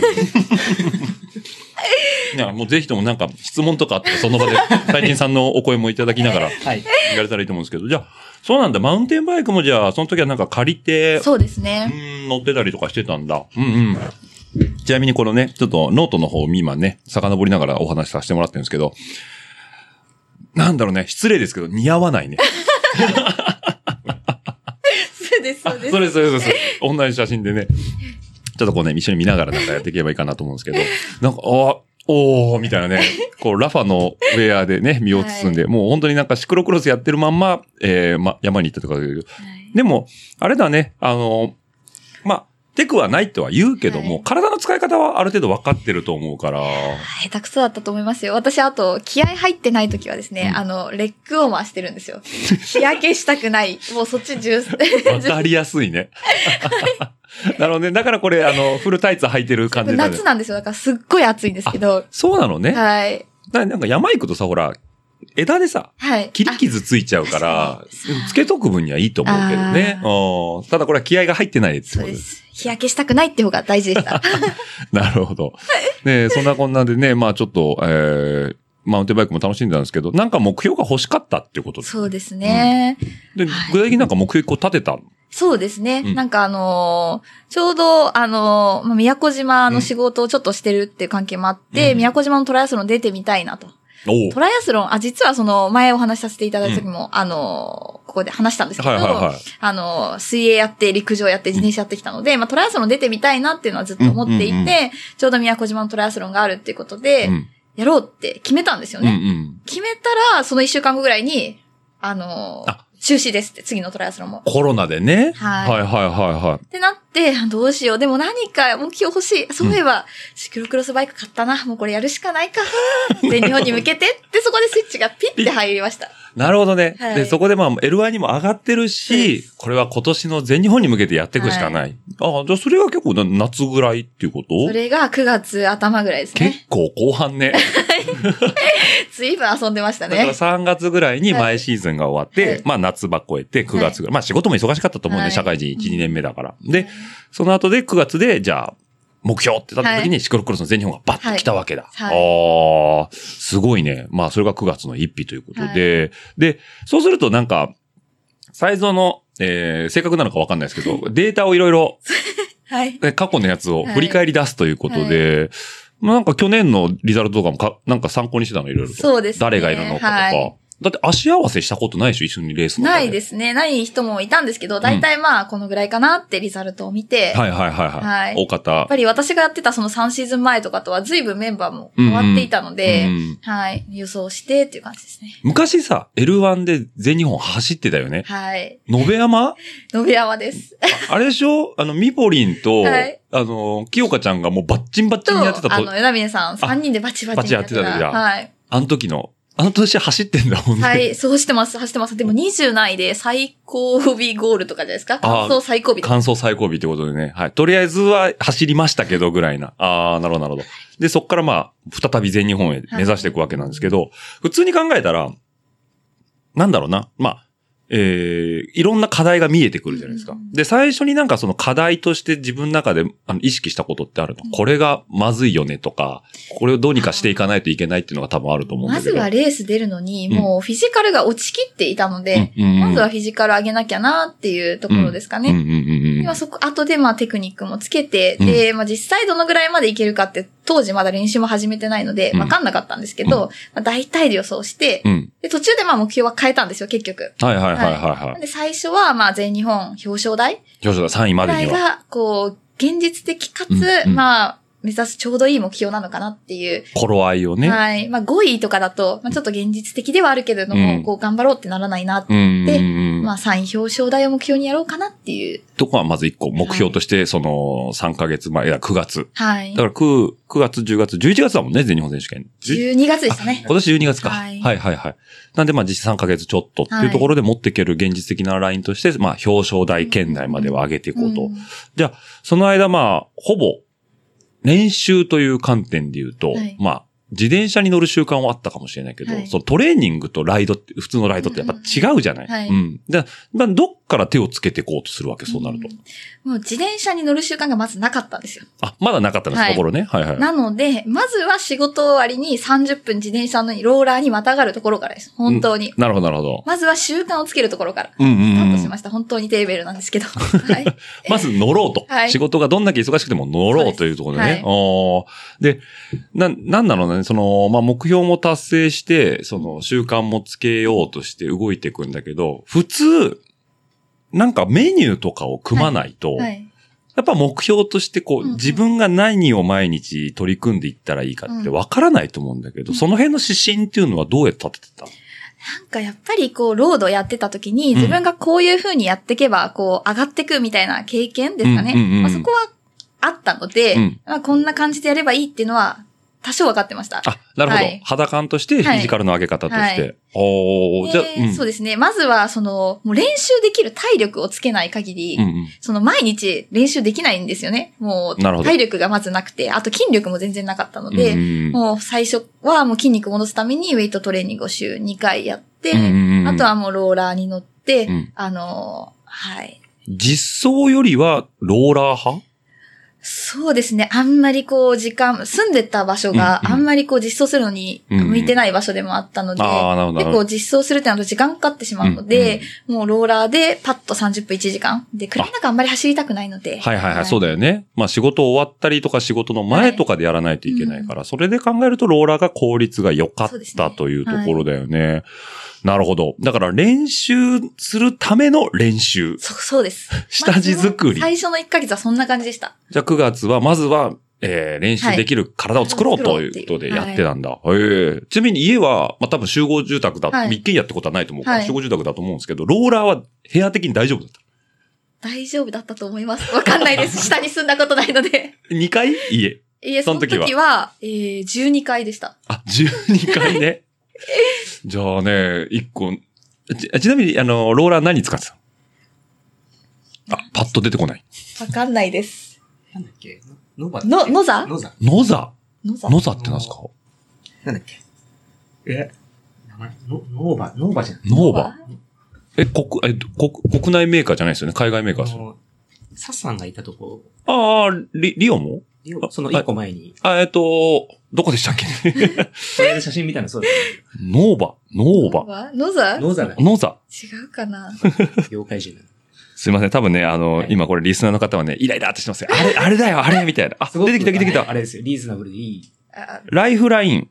や、もうぜひともなんか質問とかあって、その場で、最近さんのお声もいただきながら、はい。言われたらいいと思うんですけど、じゃあ、そうなんだ、マウンテンバイクもじゃあ、その時はなんか借りて、そうですうね。ん、乗ってたりとかしてたんだ。うんうん。ちなみにこのね、ちょっとノートの方を今ね、遡りながらお話しさせてもらってるんですけど、なんだろうね、失礼ですけど、似合わないね。そうです、そうです。それそれ。同じ写真でね。ちょっとこうね、一緒に見ながらなんかやっていけばいいかなと思うんですけど、なんか、あおー、みたいなね。こう、ラファのウェアでね、身を包んで、もう本当になんかシクロクロスやってるまんま、えー、ま、山に行ったとかだけど、はい。でも、あれだね、あの、まあ、テクはないとは言うけども、はい体の使い方はある程度分かってると思うから、下手くそだったと思いますよ。私、あと、気合入ってない時はですね、うんあの、レッグを回してるんですよ。日焼けしたくない。もうそっち重、分かりやすいね。なるほどね。だからこれ、あの、フルタイツ履いてる感じな夏なんですよ。だからすっごい暑いんですけど。そうなのね。はい。ななんか山行くとさ、ほら、枝でさ、はい。切り傷ついちゃうからつけとく分にはいいと思うけどね。うんただこれは気合が入ってないってそうことです。日焼けしたくないって方が大事でした。なるほど。ねそんなこんなでね、まあちょっと、えー、マウンテンバイクも楽しんでたんですけど、なんか目標が欲しかったってことです。そうですね。で、具体的になんか目標一個立てた？のそうですね。うんなんかあのーちょうど、あのーまあ宮古島の仕事をちょっとしてるっていう関係もあって、うん宮古島のトライアスロン出てみたいなと。トライアスロン、あ、実はその前お話しさせていただいた時も、あのーここで話したんですけど、はいはいはい。あのー水泳やって、陸上やって、自転車やってきたので、まあトライアスロン出てみたいなっていうのはずっと思っていて、うんうんうんちょうど宮古島のトライアスロンがあるっていうことで、うん。やろうって決めたんですようんうね。ん。決めたら、その一週間後ぐらいに、あのーあ中止ですって、次のトライアスロンも。コロナでね。はいはいはいはいはい。ってなって、どうしよう。でも何か目標欲しい。そういえば、シクロクロスバイク買ったな。もうこれやるしかないか。全日本に向けてって、そこでスイッチがピッて入りました。なるほどね。はいで、そこでまあ、L1 にも上がってるし、これは今年の全日本に向けてやっていくしかない。ああ、じゃあそれが結構な夏ぐらいっていうこと？それが9月頭ぐらいです結ね。構後半ね。ずいぶん遊んでましただからね。3月ぐらいに前シーズンが終わって、はいまあ夏場超えて9月ぐらい。まあ仕事も忙しかったと思うんで、はい社会人1、2年目だから。で、その後で9月で、じゃあ、目標ってなった時にシクロクロスの全日本がバッと来たわけだ。はいああ、すごいね。まあそれが9月の1日ということで、で、そうするとなんか、サイズの、えー、正確なのかわかんないですけど、データをいろいろ はい。で過去のやつを振り返り出すということで、まあなんか去年のリザルトとかもか、なんか参考にしてたのいろいろと。そうですね誰がいるのかとか。はいだって足合わせしたことないでしょ一緒にレース。ないですね。ない人もいたんですけど、大体まあ、このぐらいかなってリザルトを見て、はいはいはいはい。はい大方。やっぱり私がやってたその3シーズン前とかとは随分メンバーも変わっていたので、うんうんはい。予想してっていう感じですね。昔さ、L1 で全日本走ってたよね。はい。延山？野辺山です。あれでしょ？あの、ミポリンと、はいあの、清香ちゃんがもうバッチンバッチンにやってたと、あの、枝峰さん、3人でバチバチにやってた。バチやってた時だはい。あの時の、あの年走ってんだもんね。はい、そうしてます、走ってます。でも20内で最高尾ゴールとかじゃないですか？あー完走最高尾。完走最後尾ってことでね。はい。とりあえずは走りましたけどぐらいな。ああ、なるほどなるほど。で、そっからまあ、再び全日本へ目指していくわけなんですけど、普通に考えたら、なんだろうな。まあ、えー、いろんな課題が見えてくるじゃないですか。うんで、最初になんかその課題として自分の中であの意識したことってあるの。これがまずいよねとか、これをどうにかしていかないといけないっていうのが多分あると思うんだけど。まずはレース出るのに、うんもうフィジカルが落ちきっていたので、うんうんうんまずはフィジカル上げなきゃなっていうところですかね。まあそこ、後でまあテクニックもつけて、で、まあ実際どのぐらいまでいけるかって、当時まだ練習も始めてないので、うんわかんなかったんですけど、まあ大体で予想して、うん。で、途中でまあ目標は変えたんですよ、結局。はいはいはいはいはい。で、最初はまあ全日本表彰台表彰台？3位まぐでには。が、こう、現実的かつ、うんうんまあ、目指すちょうどいい目標なのかなっていう。頃合いをね。はい。まあ5位とかだと、まあちょっと現実的ではあるけれども、うんこう頑張ろうってならないな。うんうんでうん。まあ3位表彰台を目標にやろうかなっていう。とこはまず一個目標として、その3ヶ月前、いや9月。はいだか。ら 9, 9月、10月、11月だもんね、全日本選手権。10 12月でしたねあ。今年12月か。ははいいはいはいなんでまあ実質3ヶ月ちょっとっていうところで持っていける現実的なラインとして、まあ表彰台圏内までは上げていこうと。うんじゃあ、その間まあ、ほぼ、練習という観点で言うと、はい。まあ、自転車に乗る習慣はあったかもしれないけど、はい。そのトレーニングとライドって、普通のライドってやっぱ違うじゃない、うんはい。うん。で、まあ、どっから手をつけていこうとするわけ、そうなると。もう自転車に乗る習慣がまずなかったんですよ。あ、まだなかったんです、はいところね。はいはい。なので、まずは仕事終わりに30分自転車のローラーにまたがるところからです。本当に。なるほど、なるほど。まずは習慣をつけるところから。うんうんスタうんートしました。本当に低レベルなんですけど。はい。まず乗ろうと。はい仕事がどんだけ忙しくても乗ろうというところでね。おーで、な、なんだろうね、その、まあ、目標も達成して、その、習慣もつけようとして動いていくんだけど、普通、なんかメニューとかを組まないと、はい。やっぱ目標としてこう、うんうん。自分が何を毎日取り組んでいったらいいかってわからないと思うんだけど、うん。その辺の指針っていうのはどうやって立ててたの？なんかやっぱりこう、ロードやってた時に、うん。自分がこういう風にやっていけば、こう、上がっていくみたいな経験ですかね。うんうんうん。まあ、そこはあったので、うん。まあ、こんな感じでやればいいっていうのは、多少分かってました。あ、なるほど。はい肌感として、フィジカルの上げ方として。はいおー、じゃうん。そうですね。まずは、その、もう練習できる体力をつけない限り、うんうん。その毎日練習できないんですよね。もう、体力がまずなくて、あと筋力も全然なかったので、うんもう最初はもう筋肉戻すためにウェイトトレーニングを週2回やって、あとはもうローラーに乗って、うんあのーはい。実装よりは、ローラー派？そうですね。あんまりこう時間、住んでた場所があんまりこう実装するのに向いてない場所でもあったので、結構実装するってなると時間かかってしまうので、もうローラーでパッと30分1時間。で、暗い中あんまり走りたくないので。はいはいはい、そうだ。だよね。まあ仕事終わったりとか仕事の前とかでやらないといけないから、それで考えるとローラーが効率が良かったというところだよね。なるほど。だから練習するための練習。そう、そうです。下地作りまあ最初の1ヶ月はそんな感じでした。じゃあ9月は、まずは、えー練習できる体を作ろうということでやってたんだ。へえちなみに家は、まあ多分集合住宅だ、はい一軒家ってことはないと思うから、はい集合住宅だと思うんですけど、ローラーは部屋的に大丈夫だった？大丈夫だったと思います。わかんないです。下に住んだことないので。2階？家。いえ、そのその時は時は、えー、12階でした。あ、12階ね。じゃあね、1個。ちちなみに、あの、ローラー何使ってたの？あ、パッと出てこない。わかんないです。なんだっけ？ノバの NOZA？NOZA。NOZA？NOZA。 NOZA ってなんですか？なんだっけ？え？名前？ノノーバ、ノーバじゃない。ノーバ？え、国、え、国、国内メーカーじゃないですよね。海外メーカーですよ。サッさんがいたとこ、ああ、リ、リオも？その一個前に、あ、えっと、どこでしたっけ？これで写真見たのそうだよノーバ、ノーバ、バ？ NOZA？ね。 NOZA だ。 NOZA。違うかな 業界人。すいません。多分ね、あの、はい今これリスナーの方はね、イライラってしてますよ。あれ、あれだよ、あれ？みたいな。あ、すごく出てきた、出てきた。あれですよ。リーズナブルでいい。あライフライン、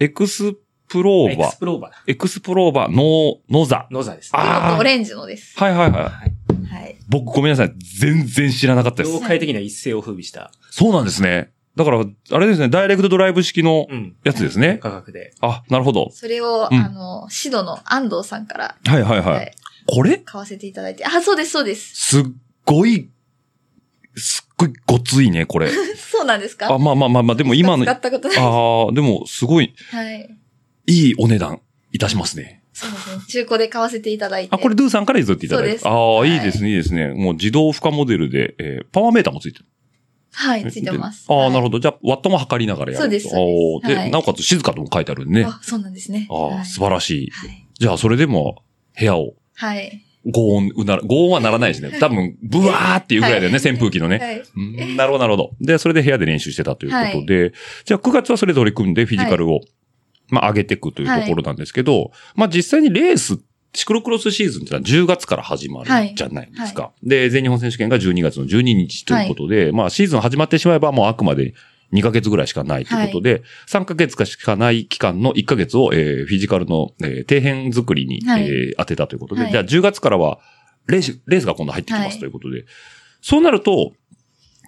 Xplova、Xplova。Xplova、ノー、 NOZA。NOZA です。あーオレンジのです。はいはいはい。はい。はい。僕ごめんなさい。全然知らなかったです業。界的には一世を風靡した。そうなんですね。だから、あれですね、ダイレクトドライブ式のうん。やつですね。価格で。あ、なるほど。それを、うんあの、シドの安藤さんから、はいはいはい。はい、これ？買わせていただいて。あ、そうです、そうです。すっごい、すっごいごついね、これ。そうなんですか？あ、まあまあまあまあ、でも今の、あ使ったことない。あー、でもすごい、はい。いいお値段いたしますね。そうですね。中古で買わせていただいて。あ、これドゥさんから譲っていただいて。ああー、そうですはいいいですね、いいですね。もう自動負荷モデルで、えーパワーメーターもついてる。はい、ついてます。ああ、なるほほど。じゃあ、ワットも測りながらやると。そうですそうですおーで、はいなおかつ静かとも書いてあるんでね。あ、そうなんですね。ああ、はい素晴らしい。はい。じゃあ、それでも、部屋を、はい。ご音、うなら、ご音はならないですね。多分、ブワーっていうぐらいだよね、扇風機のね。はい。うんなるほど、なるほど。で、それで部屋で練習してたということで、じゃあ9月はそれで取り組んでフィジカルを、まあ上げていくというところなんですけど、まあ実際にレース、シクロクロスシーズンってのは10月から始まるはい。じゃないですか。で、全日本選手権が12月の12日ということで、まあシーズン始まってしまえばもうあくまで2ヶ月ぐらいしかないということで、3ヶ月しかない期間の1ヶ月を、えーフィジカルの、えー底辺作りに、はい。えー当てたということで、はい。じゃあ10月からはレース、レースが今度入ってきますはいということで、そうなると、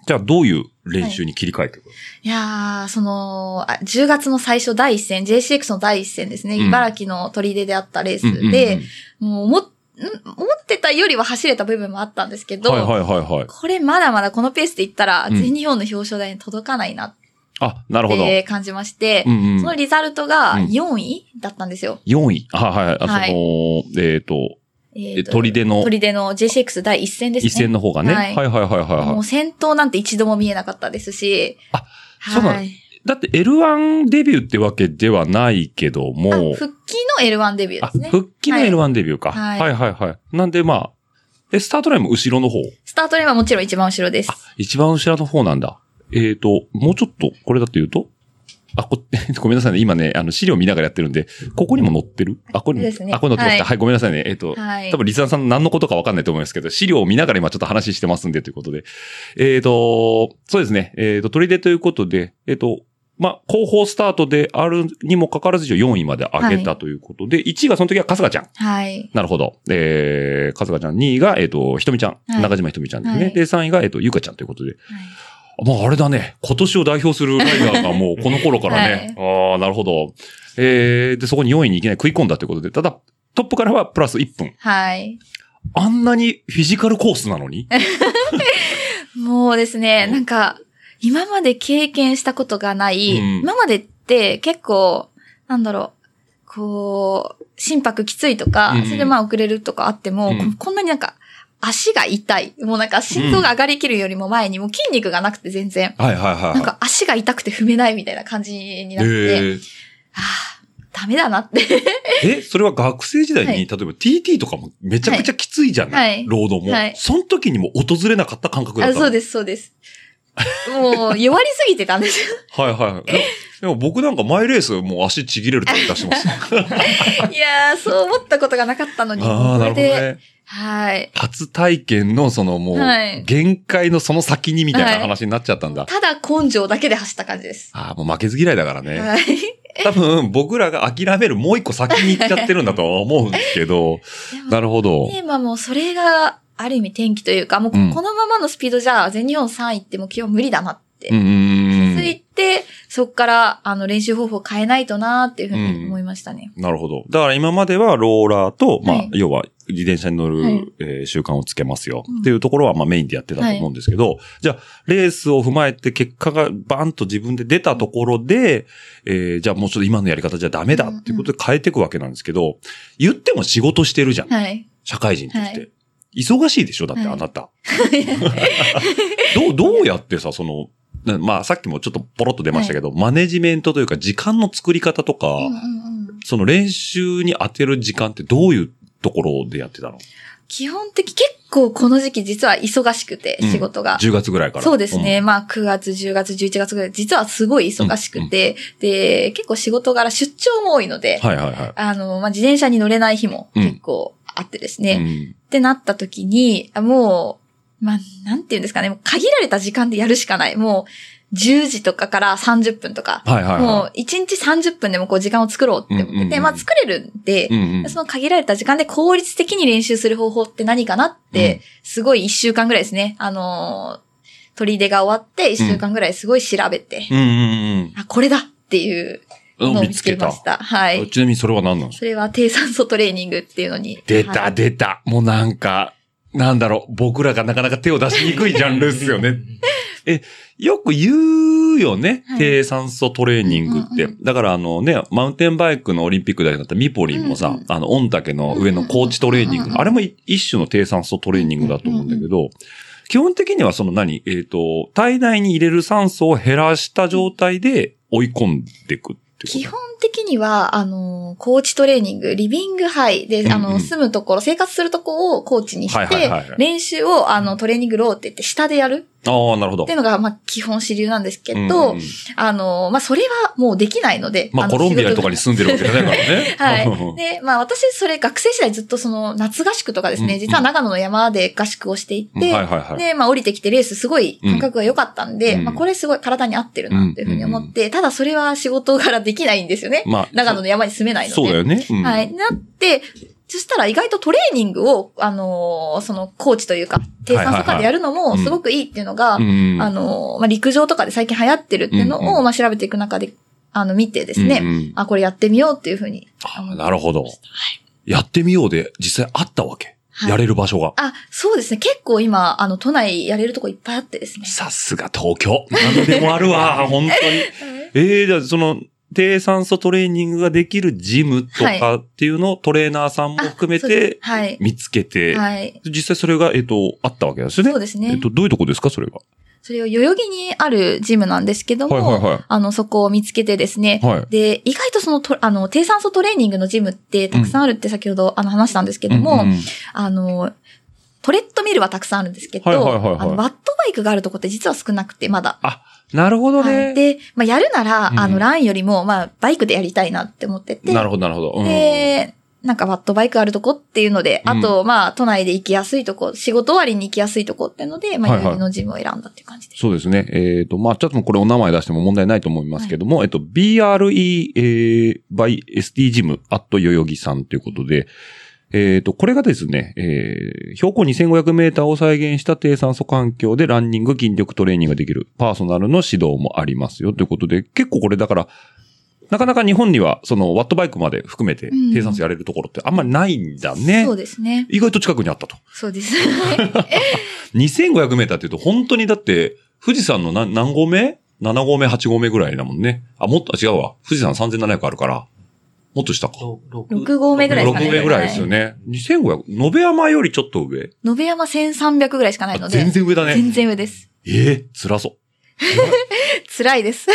じゃあどういう練習に切り替えていく、いやー、その、あ10月の最初第一戦、JCX の第一戦ですね。うん茨城の砦であったレースで、もうも、ん思ってたよりは走れた部分もあったんですけど、はいはいはいはい。これまだまだこのペースでいったら、うん全日本の表彰台に届かないなっあ、なるほど。て感じまして、うんうんそのリザルトがうん4位だったんですよ。4位？あはい。あはいその、えっ、と、えーと砦の砦の JCX 第一戦ですね。一戦の方がね。ははいいはいはいはいはい。もう先頭なんて一度も見えなかったですし。あそうなのはい。だって L1 デビューってわけではないけども、あ復帰の L1 デビューあですね。復帰の L1 デビューか。は、はいいはい、はいなんでまあ、え、スタートラインも後ろの方？スタートレーンはもちろん一番後ろです。一番後ろの方なんだ。えっ、と、もうちょっと、これだと言うと？あ、こ、ごめんなさいね。今ね、あの、資料見ながらやってるんで、ここにも載ってる？あ、これに、ですねあ、これ載ってますか、はいはい、ごめんなさいね。えっ、と、はい多分リスナーさん何のことかわかんないと思いますけど、資料を見ながら今ちょっと話してますんでということで。えっ、と、そうですね。えっ、と、取り出ということで、えっ、と、まあ、後方スタートであるにもかかわらず4位まで上げたということで、1位がその時は春日ちゃん。はい。なるほど。えー、春日ちゃん、2位が、えっ、と、ひとみちゃん。はい中島ひとみちゃんですね。はいで、3位が、えっ、と、ゆかちゃんということで。はいもうあれだね。今年を代表するライダーがもうこの頃からね。ああ、なるほど。えー、で、そこに4位にいきなり食い込んだということで、ただ、トップからはプラス1分。はい。あんなにフィジカルコースなのに？もうですね、なんか、今まで経験したことがない、うん今までって結構、なんだろう、こう、心拍きついとか、うんうんそれでまあ遅れるとかあっても、うんここんなになんか、足が痛い。もうなんか心臓が上がりきるよりも前にもう筋肉がなくて全然。はいはいはいはい。なんか足が痛くて踏めないみたいな感じになって、えー、ああ、ダメだなって。え、それは学生時代に、はい例えば TT とかもめちゃくちゃきついじゃない、はい労働も、はいその時にも訪れなかった感覚だったの？あそうです、そうです。もう弱りすぎてたんですよ。はいはい。ででも僕なんかマイレースもう足ちぎれるって出してます。いやー、そう思ったことがなかったのに。ああ、なるほどね。はい。初体験のそのもう、はい限界のその先にみたいな話になっちゃったんだ。ただ根性だけで走った感じです。ああ、もう負けず嫌いだからね。はい。多分僕らが諦めるもう一個先に行っちゃってるんだとは思うんですけど、なるほど。テーマもそれがある意味転機というか、もうこのままのスピードじゃ全日本3位って目標無理だなって。うんうんうんついて、そっからあの練習方法を変えないとなっていうふうに思いましたね。なるほど。だから今まではローラーと、まあ、はい要は自転車に乗る、はい。えー習慣をつけますよ、うん。っていうところは、まあメインでやってたと思うんですけど、じゃあ、レースを踏まえて結果がバーンと自分で出たところで、えーじゃあもうちょっと今のやり方じゃダメだっていうことで変えていくわけなんですけど、言っても仕事してるじゃん。はい。社会人として。はい。忙しいでしょ？だってはい。あなた。どう、どうやってさ、その、なまあさっきもちょっとポロッと出ましたけど、マネジメントというか時間の作り方とか、うんうんうん。その練習に当てる時間ってどういうところでやってたの？基本的、結構この時期実は忙しくて、うん仕事が。?10 月ぐらいから。そうですね。まあ、9月、10月、11月ぐらい、実はすごい忙しくて、で、結構仕事柄出張も多いので、うん。はいはいはい。あの、まあ、自転車に乗れない日も結構あってですね。うんってなった時に、あもう、まあ、なんて言うんですかね、もう限られた時間でやるしかない。もう、10時とかから30分とか、はいはいはい。もう1日30分でもこう時間を作ろうって思ってて、うんうんうんまあ作れるんで、うんうんその限られた時間で効率的に練習する方法って何かなって、うんすごい1週間ぐらいですね。あのー取り出が終わって1週間ぐらいすごい調べて、うんうんあ、これだっていううん。のを見つけま。した。はい。ちなみにそれは何なんですか？それは低酸素トレーニングっていうのに。出たはい出た。もうなんか、なんだろう、僕らがなかなか手を出しにくいジャンルですよね。え、よく言うよね。はい。低酸素トレーニングって。うんうんだからあのね、マウンテンバイクのオリンピック代表だったミポリンもさ、うんうんあの、御嶽の上のコーチトレーニング、うんうんうん。あれも一種の低酸素トレーニングだと思うんだけど、基本的にはその何？えっ、と、体内に入れる酸素を減らした状態で追い込んでいく基本的には、あの、コーチトレーニング、リビングハイで、あの、うん。うん住むところ、生活するところをコーチにしはいはいてはいはい、練習を、あの、トレーニングローって言って、下でやるああ、なるほど。っていうのが、まあ、基本主流なんですけど、うんあの、まあ、それはもうできないので。まあ、のコロンビアとかに住んでるわけじゃないからね。はい。で、まあ私、それ学生時代ずっとその夏合宿とかですね、うん実は長野の山で合宿をしていて、はいはいはい。で、まあ降りてきてレースすごい感覚が良かったんで、うんまあこれすごい体に合ってるなっていうふうに思って、ただそれは仕事柄できないんですよね。まあ、長野の山に住めないので。そうだよね。うんはい。なって、そしたら意外とトレーニングを、あのーそのコーチというか、低酸素化でやるのもすごくいいっていうのが、うんあのーまあ、陸上とかで最近流行ってるっていうのを、うんうんまあ、調べていく中で、あの、見てですね、うんうんあ、これやってみようっていうふうに。あなるほど。やってみようで実際あったわけ？はいやれる場所が。あ、そうですね。結構今、あの、都内やれるとこいっぱいあってですね。さすが東京。何でもあるわ、本当に。ええじゃあその、低酸素トレーニングができるジムとかっていうのをトレーナーさんも含めてはい。見つけて、はい。実際それが、えっ、と、あったわけですよね。そうですねえっ、と、どういうとこですか、それが。それを代々木にあるジムなんですけども、はいはいはいあの、そこを見つけてですね、はい。で、意外とそのと、あの、低酸素トレーニングのジムってたくさんあるって先ほど、あの話したんですけども、うんうんあの、トレッドミルはたくさんあるんですけど、はいはいはいはいあのワットバイクがあるとこって実は少なくて、まだ。なるほどはね。い、で、まあ、やるなら、うんあの、ランよりも、まあ、バイクでやりたいなって思ってて、なるほど、なるほど。うんで、なんかワットバイクあるとこっていうので、うんあと、まあ、都内で行きやすいとこ、仕事終わりに行きやすいとこっていうので、まあ、はいはいのジムを選んだっていう感じです。そうですね。えっ、と、まあ、ちょっとこれお名前出しても問題ないと思いますけども、えっと、BRE、えー、by SD ジム、アット代々木さんということで、えっ、と、これがですね、えー、標高2500メーターを再現した低酸素環境でランニング、筋力トレーニングができるパーソナルの指導もありますよということで、結構これだから、なかなか日本には、その、ワットバイクまで含めてうん、低酸素やれるところってあんまりないんだね。そうですね。意外と近くにあったと。そうです。2500メーターって言うと、本当にだって、富士山の何何合目 ?7 合目、8合目ぐらいだもんね。あ、もっと、あ違うわ。富士山3700あるから、もっと下か。6合目ぐらいですかね。6合目ぐらいですよね。2500、延山よりちょっと上延山1300ぐらいしかないのあで。全然上だね。全然上です。ええ辛そう。辛いです。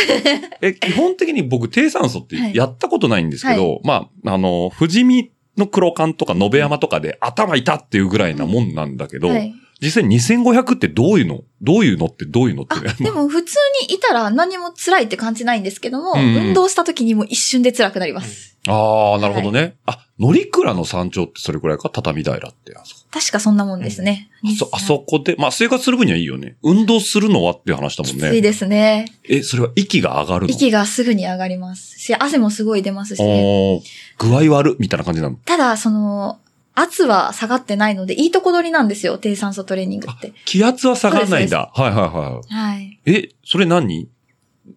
え、基本的に僕、低酸素ってはいやったことないんですけど、まあ、あの、富士見の黒缶とか延山とかで頭痛っていうぐらいなもんなんだけど、はい。実際2500ってどういうの？どういうのってどういうのってあ、でも普通にいたら何も辛いって感じないんですけども、うんうん運動した時にも一瞬で辛くなります。ああ、なるほどね。あ、乗鞍の山頂ってそれくらいか？畳平って。あそ確かそんなもんですね。あそ、あそこで、まあ生活する分にはいいよね。運動するのはっていう話だもんね。きついですね。え、それは息が上がるの？息がすぐに上がりますし、汗もすごい出ますしね。具合悪みたいな感じなの？ただ、その、圧は下がってないので、いいとこ取りなんですよ、低酸素トレーニングって。気圧は下がらないんだ。はいはいははい。い。え、それ何？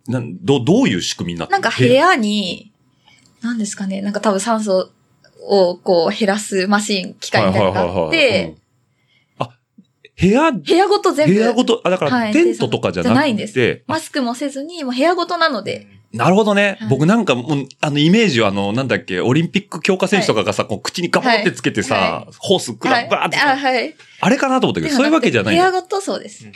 なん、ど、どういう仕組みになってるなんか部屋に、なんですかね、なんか多分酸素をこう減らすマシン、機械みたいなのがあっうん。て、あ、部屋、部屋ごと全部、部屋ごと、あ、だからはいテントとかじゃなくて、じゃないんです。マスクもせずに、もう部屋ごとなので、なるほどね。はい僕なんかもう、あの、イメージはあの、なんだっけ、オリンピック強化選手とかがさ、こう口にガバってつけてさ、はホースクはい。ラバーって、あ、はい。あれかなと思ったけど、そういうわけじゃない部屋ごとそうです。ああ、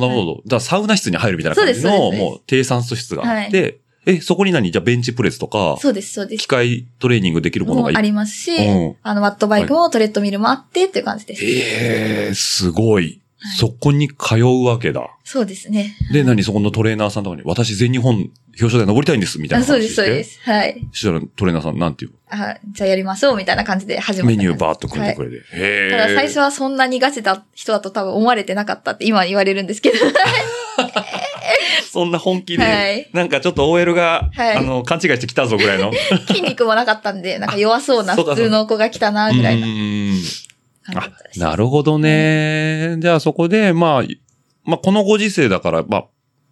なるほど。だからサウナ室に入るみたいな感じの、そうもう低酸素室があって、え、そこに何？じゃあベンチプレスとか、そうです、そうです機。械トレーニングできるものがありますしうん、あの、ワットバイクもトレッドミルもあってっていう感じです。ええすごい。はいそこに通うわけだ。そうですね。で、何そこのトレーナーさんとかに、私全日本表彰台登りたいんです、みたいあな。そうです、そうで。す。はい。そしたらトレーナーさんなんていう？あ、じゃあやりましょうみたいな感じで始まったメニューバーっと組んでくはいれて。へえ。ただ最初はそんなにガチだ人だと多分思われてなかったって今言われるんですけど。そんな本気で、はいなんかちょっと OL が、はいあの、勘違いしてきたぞぐらいの。筋肉もなかったんで、なんか弱そうな普通の子が来たな、ぐらいな感じです。なるほどね。じゃあそこで、まあ、まあこのご時世だから、まあ、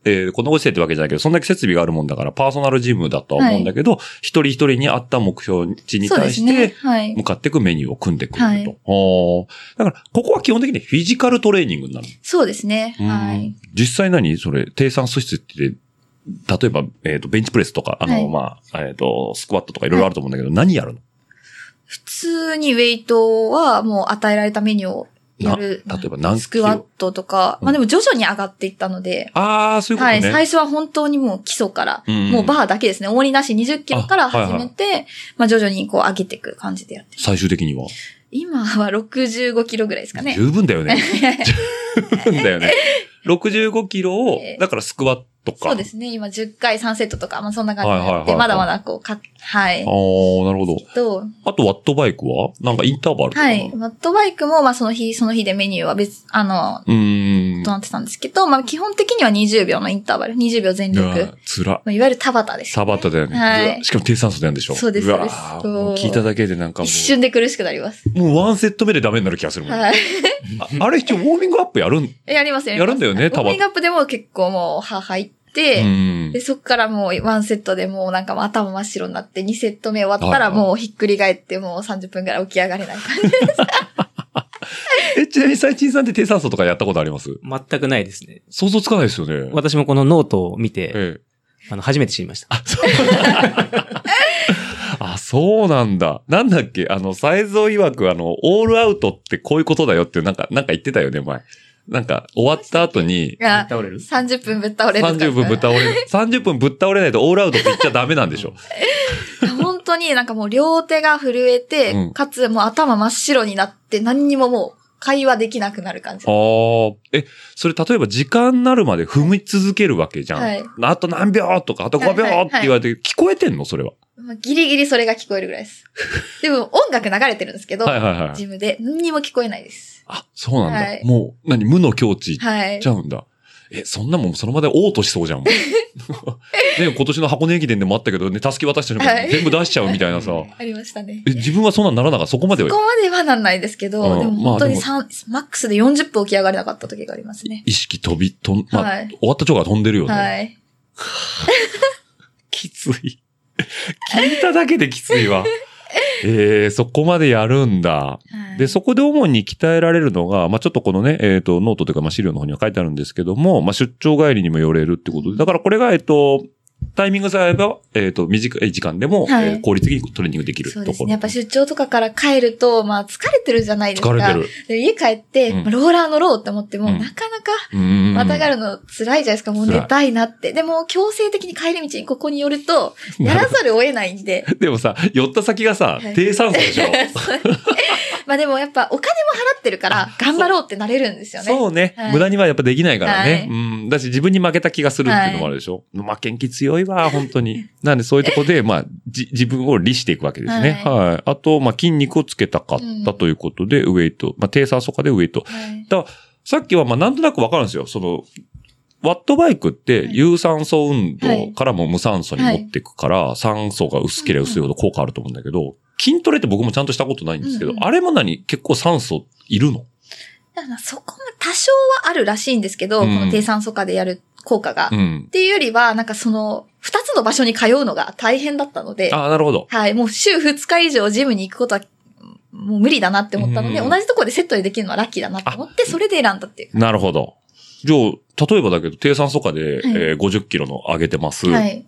えーこのご時世ってわけじゃないけど、そんだけ設備があるもんだから、パーソナルジムだとは思うんだけど、一人一人に合った目標値に対して向。かっていくメニューを組んでくれるはいと。おーだから、ここは基本的にフィジカルトレーニングになる。そうですね。はいうん。実際何？それ、低酸素質って、例えば、えっ、と、ベンチプレスとか、あの、はいまあ、えっ、と、スクワットとかいろいろあると思うんだけど、何やるの？普通にウェイトはもう与えられたメニューをやる。な例えば何スクワットとか、まあでも徐々に上がっていったので、ああ、そういうことはい。ね。最初は本当にもう基礎から、うんもうバーだけですね。重りなし20キロから始めて、あはいまあ徐々にこう上げていく感じでやってる。最終的には？今は65キロぐらいですかね。十分だよね。十分だよね。65キロをえ、えだからスクワットか。そうですね。今10回3セットとか、まあそんな感じではいはいはいはいまだまだこう、か、はい。ああ、なるほど。と、あと、ワットバイクは？なんかインターバルとか？なはい。マットバイクも、まあその日、その日でメニューは別、あの、うーん。となってたんですけど、まあ基本的には20秒のインターバル、20秒全い力。や、つら。まあいわゆる田畑です、タバタだよね。はいしかも低酸素でやるんでしょ？そうですわそうです聞いただけでなんかも一瞬で苦しくなります。う、もうワンセット目でダメになる気がするもん。はい。ああれ一応ウォーミングアップやるん？やりますよ。やるんだよねウォーミングアップでも結構もう、は、入って、うんで、。そっからもうワンセットでもうなんか頭真っ白になって、2セット目終わったらもうひっくり返ってもう30分くらい起き上がれない感じ。え、ちなみに最賃さんって低酸素とかやったことあります？全くないですね。想像つかないですよね。私もこのノートを見て、ええ。あの、初めて知りました。あ、そう なんだ。なんだっけ？あの、サイズを曰く、あの、オールアウトってこういうことだよって、なんか、なんか言ってたよね、前。なんか、終わった後に、が、倒れる？30分ぶっ倒れるとか。30分ぶっ倒れ、30分ぶっ倒れないとオールアウトって言っちゃダメなんでしょ。本当になんかもう両手が震えて、うんかつもう頭真っ白になって何にももう会話できなくなる感じあ。あ。え、それ例えば時間になるまで踏み続けるわけじゃん。はいあと何秒とか、あと5秒って言われて、聞こえてんの？それは。まあギリギリそれが聞こえるぐらいです。でも音楽流れてるんですけど、はいはいはい。ジムで何にも聞こえないです。あ、そうなんだ。はいもう、何無の境地はいちゃ。うんだ。え、そんなもんその場で嘔吐しそうじゃん。ね、今年の箱根駅伝でもあったけどね、たすき渡した瞬間はいに全部出しちゃうみたいなさ。ありましたね。え、自分はそんなんならなかった？そこまでは？そこまではなんないですけど、うんでも本当にま三マックスで40分起き上がれなかった時がありますね。意識飛び、とん、まあ、はい終わった直後は飛んでるよね。はい。きつい。聞いただけできついわ。えー、そこまでやるんだ。はいで、そこで主に鍛えられるのが、まあ、ちょっとこのね、えっ、と、ノートというか、まあ、資料の方には書いてあるんですけども、まあ、出張帰りにも寄れるってことで、だからこれが、えっ、と、タイミングさえ合えば、えっ、と、短い時間でも、はいえー効率的にトレーニングできるところ。そうですね。やっぱ出張とかから帰ると、まあ疲れてるじゃないですか。疲れてる。で家帰って、うんまあローラー乗ろうって思っても、うんなかなか、またがるの辛いじゃないですか。もう寝たいなって。でも強制的に帰り道にここに寄ると、やらざるを得ないんで。でもさ、寄った先がさ、はい低酸素でしょ？まあでもやっぱお金も払ってるから、頑張ろうってなれるんですよね。そうね、はい無駄にはやっぱできないからね。はいうん。だし自分に負けた気がするっていうのもあるでしょ？負けん気強いわ、本当に。なんでそういうとこで、まあ、じ、自分を利していくわけですね。はい。はいあと、まあ、筋肉をつけたかったということで、ウェイト。まあ、低酸素化でウェイト。はい。だからさっきは、まあ、なんとなくわかるんですよ。その、ワットバイクってはい有酸素運はい動からも無酸素に持っていくから、酸素が薄ければ薄いほど効果あると思うんだけど、筋トレって僕もちゃんとしたことないんですけど、うんうんあれも何？結構酸素いるの？だからそこも多少はあるらしいんですけど、うんこの低酸素化でやる効果が。っうん。ていうよりは、なんかその、二つの場所に通うのが大変だったので、ああ、なるほど。はい、もう週二日以上ジムに行くことは、もう無理だなって思ったので、うん同じところでセットでできるのはラッキーだなと思って、それで選んだっていう。なるほど。じゃあ、例えばだけど、低酸素化で、はいえー50キロの上げてます。はい。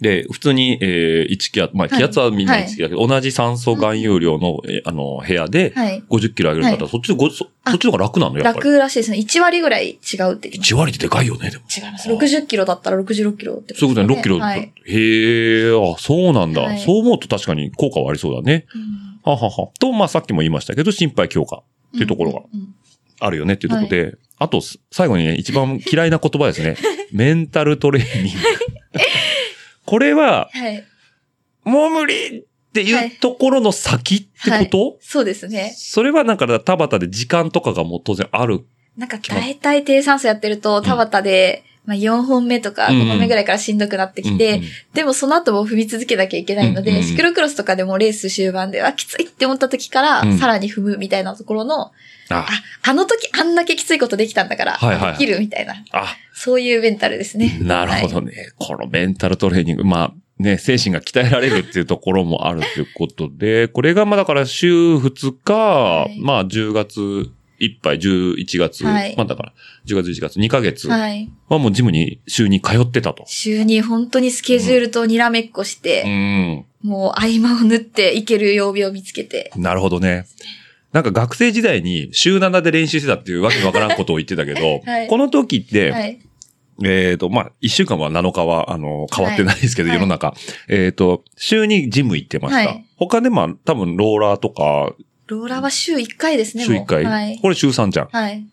で、普通に、えー1気圧、まあ、はい気圧はみんな1気だけど、同じ酸素含有量の、えーあの、部屋で、はい。50キロ上げる方、はそっちでごそ、そっちの方が楽なのやっぱり。楽らしいですね。1割ぐらい違うって言ってま1割ってでかいよね、でも。す。違います。60キロだったら66キロってそういうことね、6キロ。はい。へえ、あ、そうなんだ、はいそう思うと確かに効果はありそうだね。うんははは。と、まあ、さっきも言いましたけど、心肺強化っていうところがうんうんあるよねっていうところで、あと、す最後にね、一番嫌いな言葉ですね。メンタルトレーニング。これは、はい。もう無理っていうところの先ってこと、そうですね。それはなんか、田畑で時間とかがもう当然ある。なんか大体低酸素やってると、田畑で、まあ4本目とかうん5本目ぐらいからしんどくなってきて、うんうん。でもその後も踏み続けなきゃいけないので、うんうんシクロクロスとかでもレース終盤で、あ、きついって思った時から、うん。さらに踏むみたいなところの、あ。あ、あの時あんだけきついことできたんだから、はいはい。はいできるみたいな、あ、そういうメンタルですね。なるほどね。このメンタルトレーニング、まあ、ね、精神が鍛えられるっていうところもあるということで、これがまあだから週2日、い。まあ10月いっぱい、11月、はいまあだから10月、11月、2ヶ月ははい。もうジムに週に通ってたと。週に本当にスケジュールとにらめっこしうて、ん。もう合間を縫っていける曜日を見つけて。なるほどね。なんか学生時代に週7で練習してたっていうわけのわからんことを言ってたけど、はいこの時って、はい。えっ、と、まあ、1週間は7日は、あの、変わってないですけど、はい世の中。えっ、と、週にジム行ってました。はい他でまあ、多分ローラーとか、ローラーは週1回ですね、週1回？はい。これ週3じゃん。はい。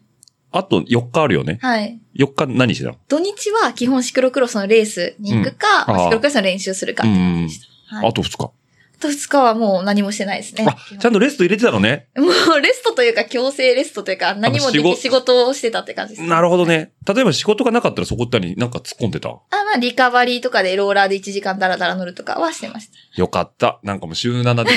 あと4日あるよね。はい。4日何してたの？土日は基本シクロクロスのレースに行くか、うんシクロクロスの練習するかって感じでした。はい。あと2日？あと2日はもう何もしてないですね。あ、ちゃんとレスト入れてたのね。もうレストというか強制レストというか何もでき仕事をしてたって感じです。なるほどね。例えば仕事がなかったらそこったになんか突っ込んでた？あ、まあリカバリーとかでローラーで1時間ダラダラ乗るとかはしてました。よかった。なんかもう週7で、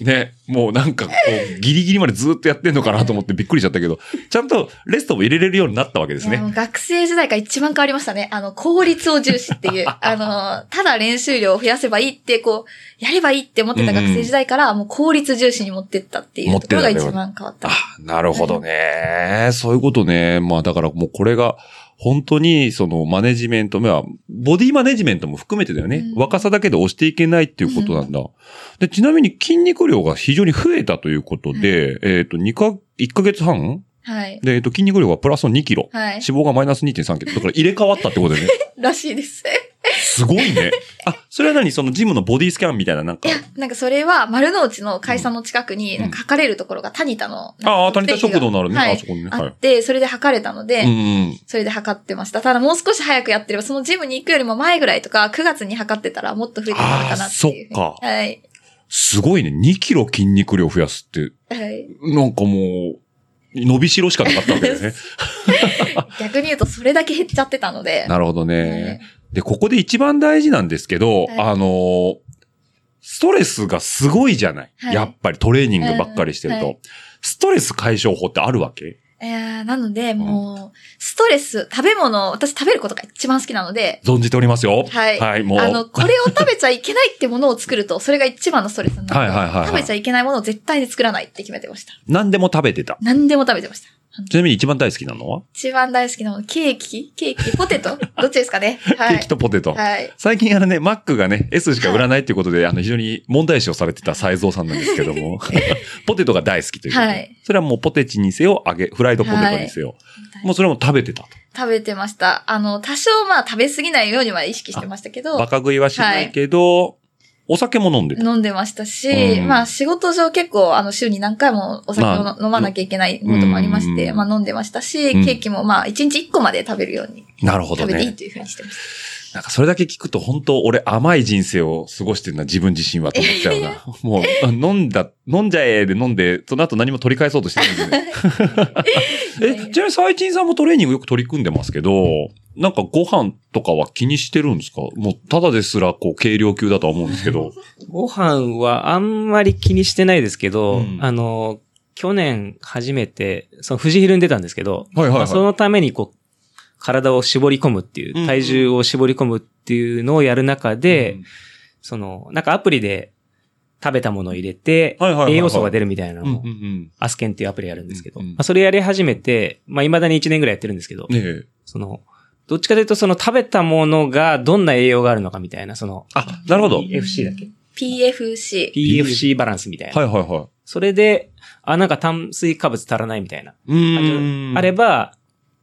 ね、もうなんかこう、ギリギリまでずっとやってんのかなと思ってびっくりしちゃったけど、ちゃんとレストも入れれるようになったわけですね。学生時代から一番変わりましたね。あの、効率を重視っていう。あの、ただ練習量を増やせばいいって、こう、やればいいって思ってた学生時代から、もう効率重視に持ってったっていうところが一番変わった。あ、なるほどね。そういうことね。まあだからもうこれが、本当に、そのマネジメント、まあ、ボディマネジメントも含めてだよね。うん若さだけで押していけないっていうことなんだ。で、ちなみに筋肉量が非常に増えたということで、えっ、と、2か、1ヶ月半？はい。で、えっ、と、筋肉量がプラスの2キロ。はい。脂肪がマイナス2.3キロ。だから入れ替わったってことだよね。らしいです。すごいね。あ、それは何？そのジムのボディスキャンみたいななんかい。や、なんかそれは丸の内の会社の近くに、うんなんか測れるところがタニタの。ああ、谷田食堂のあるね。はいあそこにね。はい。あって、それで測れたので。それで測ってました。ただもう少し早くやってれば、そのジムに行くよりも前ぐらいとか、9月に測ってたらもっと増えてたのかなっていう。あーそっかはい。すごいね。2キロ筋肉量増やすって、はい。なんかもう、伸びしろしかなかったわけですね。逆に言うと、それだけ減っちゃってたので。なるほどはねい。で、ここで一番大事なんですけど、はいあのーストレスがすごいじゃない、はいやっぱりトレーニングばっかりしてると。うんはいストレス解消法ってあるわけ？えー、なので、もう、ストレス、食べ物、私食べることが一番好きなので、存じておりますよ。はい。はい、もう。あの、これを食べちゃいけないってものを作ると、それが一番のストレスなので、はいはいはいはい食べちゃいけないものを絶対に作らないって決めてました。何でも食べてた。何でも食べてました。ちなみに一番大好きなのは、一番大好きなもの、ケーキ？ケーキ？ポテト？どっちですかね？はい。ケーキとポテト。はい。最近あのね、マックがね、S しか売らないっていうことで、あの、非常に問題視をされてた斎蔵さんなんですけども、ポテトが大好きというはい。それはもうポテチにせよ、揚げ、フライドポテトにせよ、もうそれも食べてたと。食べてました。あの、多少まあ食べ過ぎないようには意識してましたけど。バ、カ食いはしないけど、お酒も飲んでた。飲んでましたし、うんまあ仕事上結構あの週に何回もお酒をの、まあ飲まなきゃいけないこともありまして、うんまあ飲んでましたし、うんケーキもまあ1日1個まで食べるように、なるほどね。食べていいというふうにしてましなんかそれだけ聞くと本当俺甘い人生を過ごしてるな、自分自身はと思っちゃうな。もう、あ飲んだ、飲んじゃえで飲んで、その後何も取り返そうとしてないんでね。え、ちなみに最近さんもトレーニングよく取り組んでますけど、なんかご飯とかは気にしてるんですか？もうただですらこう軽量級だとは思うんですけど。ご飯はあんまり気にしてないですけど、うん。あの、去年初めて、その富士ヒルに出たんですけど、はいはいはい。まあそのためにこう、体を絞り込むっていう、うん。体重を絞り込むっていうのをやる中で、うん。その、なんかアプリで食べたものを入れて、栄養素が出るみたいなうんのを。アスケンっていうアプリやるんですけど、うんうん。まあ、それやり始めて、まあ、未だに1年ぐらいやってるんですけど、ねえ。その、どっちかというとその食べたものがどんな栄養があるのかみたいな、その、あ、なるほど。PFC だっけ？た。PFC。?PFC バランスみたいな。はいはいはい。それで、あ、なんか炭水化物足らないみたいな。うーん。あれば、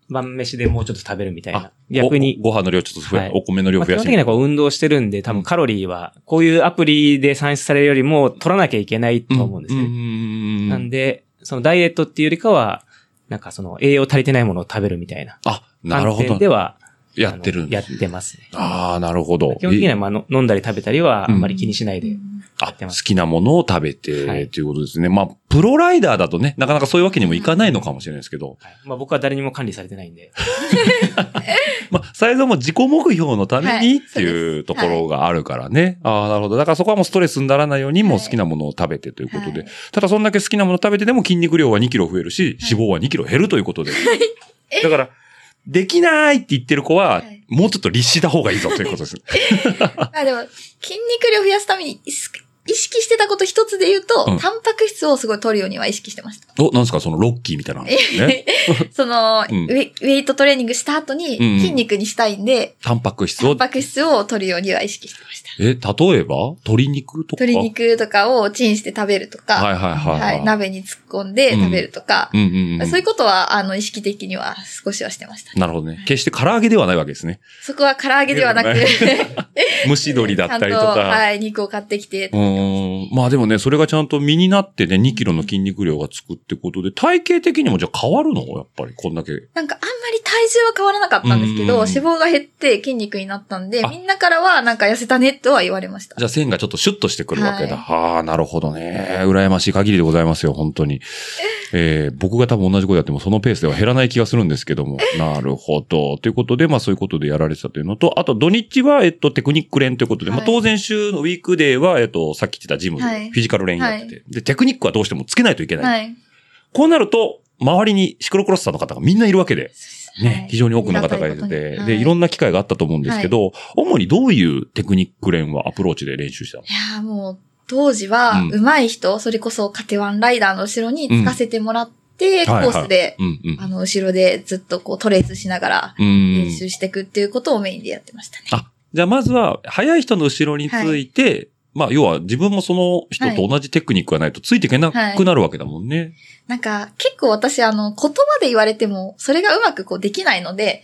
晩飯でもうちょっと食べるみたいなあ。逆に。ごご飯の量ちょっと増や、はいお米の量増やして本的にはこう運動してるんで、多分カロリーは、こういうアプリで算出されるよりも取らなきゃいけないと思うんですね。ねなんで、そのダイエットっていうよりかは、なんかその栄養足りてないものを食べるみたいな。あ、なるほど観点で。は、やってるやってますね。ああ、なるほど。基本的にはまあの飲んだり食べたりはあんまり気にしないで。あ、好ってますきなものを食べて、はいということですね。まあ、プロライダーだとね、なかなかそういうわけにもいかないのかもしれないですけど、はいまあ僕は誰にも管理されてないんで。まあ、サイズも自己目標のためはいにっていうところがあるからね。ああ、なるほど。だからそこはもうストレスにならないように、もう好きなものを食べてということで。はいただそんだけ好きなものを食べてでも筋肉量は2キロ増えるし、脂肪は2キロ減るということで。だから、できないって言ってる子ははい、もうちょっと律した方がいいぞということです。まあでも、筋肉量増やすために意識してたこと一つで言うと、うんタンパク質をすごい取るようには意識してました。お、なんですか？そのロッキーみたいな話ですね。その、うんウェイウェイトトレーニングした後にうんうん筋肉にしたいんで、タンパク質を？タン、パク質を取るようには意識してました。え、例えば？鶏肉とか？鶏肉とかをチンして食べるとか、はいはいはいはいはい鍋に突っ込んで食べるとか、うんうんうん。そういうことは、あの、意識的には少しはしてました。なるほどね。決して唐揚げではないわけですね。そこは唐揚げではなく、でち蒸し鶏だったりとか。はい、肉を買ってきてう、ーん。まあでもね、それがちゃんと身になってね、2キロの筋肉量がつくってことで、体型的にもじゃあ変わるの？やっぱり、こんだけ。なんかあんまり体重は変わらなかったんですけど、うん脂肪が減って筋肉になったんであ、みんなからはなんか痩せたねとは言われましたじ。ゃあ線がちょっとシュッとしてくるわけだ。ははあ、なるほどね。羨ましい限りでございますよ、本当に。えー、僕が多分同じことやってもそのペースでは減らない気がするんですけども。なるほど。ということで、まあそういうことでやられてたというのと、あと土日は、えっと、テクニック練ということで、まあはい当然週のウィークデーは、えっと、さっき言ってたジムではい。フィジカル練やってて、で、テクニックはどうしてもつけないといけない。はい。こうなると、周りにシクロクロスターの方がみんないるわけで、ね、非常に多くの方がいて。て、で、い。ろんな。な機会があったと思うんですけど、主にどういうテクニック練はアプローチで練習したの？いやーもう、当時はうん、上手い人、それこそカテワンライダーの後ろにつかせてもらって、コースで。あの、後ろでずっとこうトレースしながらうん。練習していくっていうことをメインでやってましたね。あ、じゃあまずは、速い人の後ろについて、まあ、要は自分もその人と同じテクニックがないとついていけなくなるわけだもんね。なんか、結構私、あの、言葉で言われても、それがうまくこうできないので、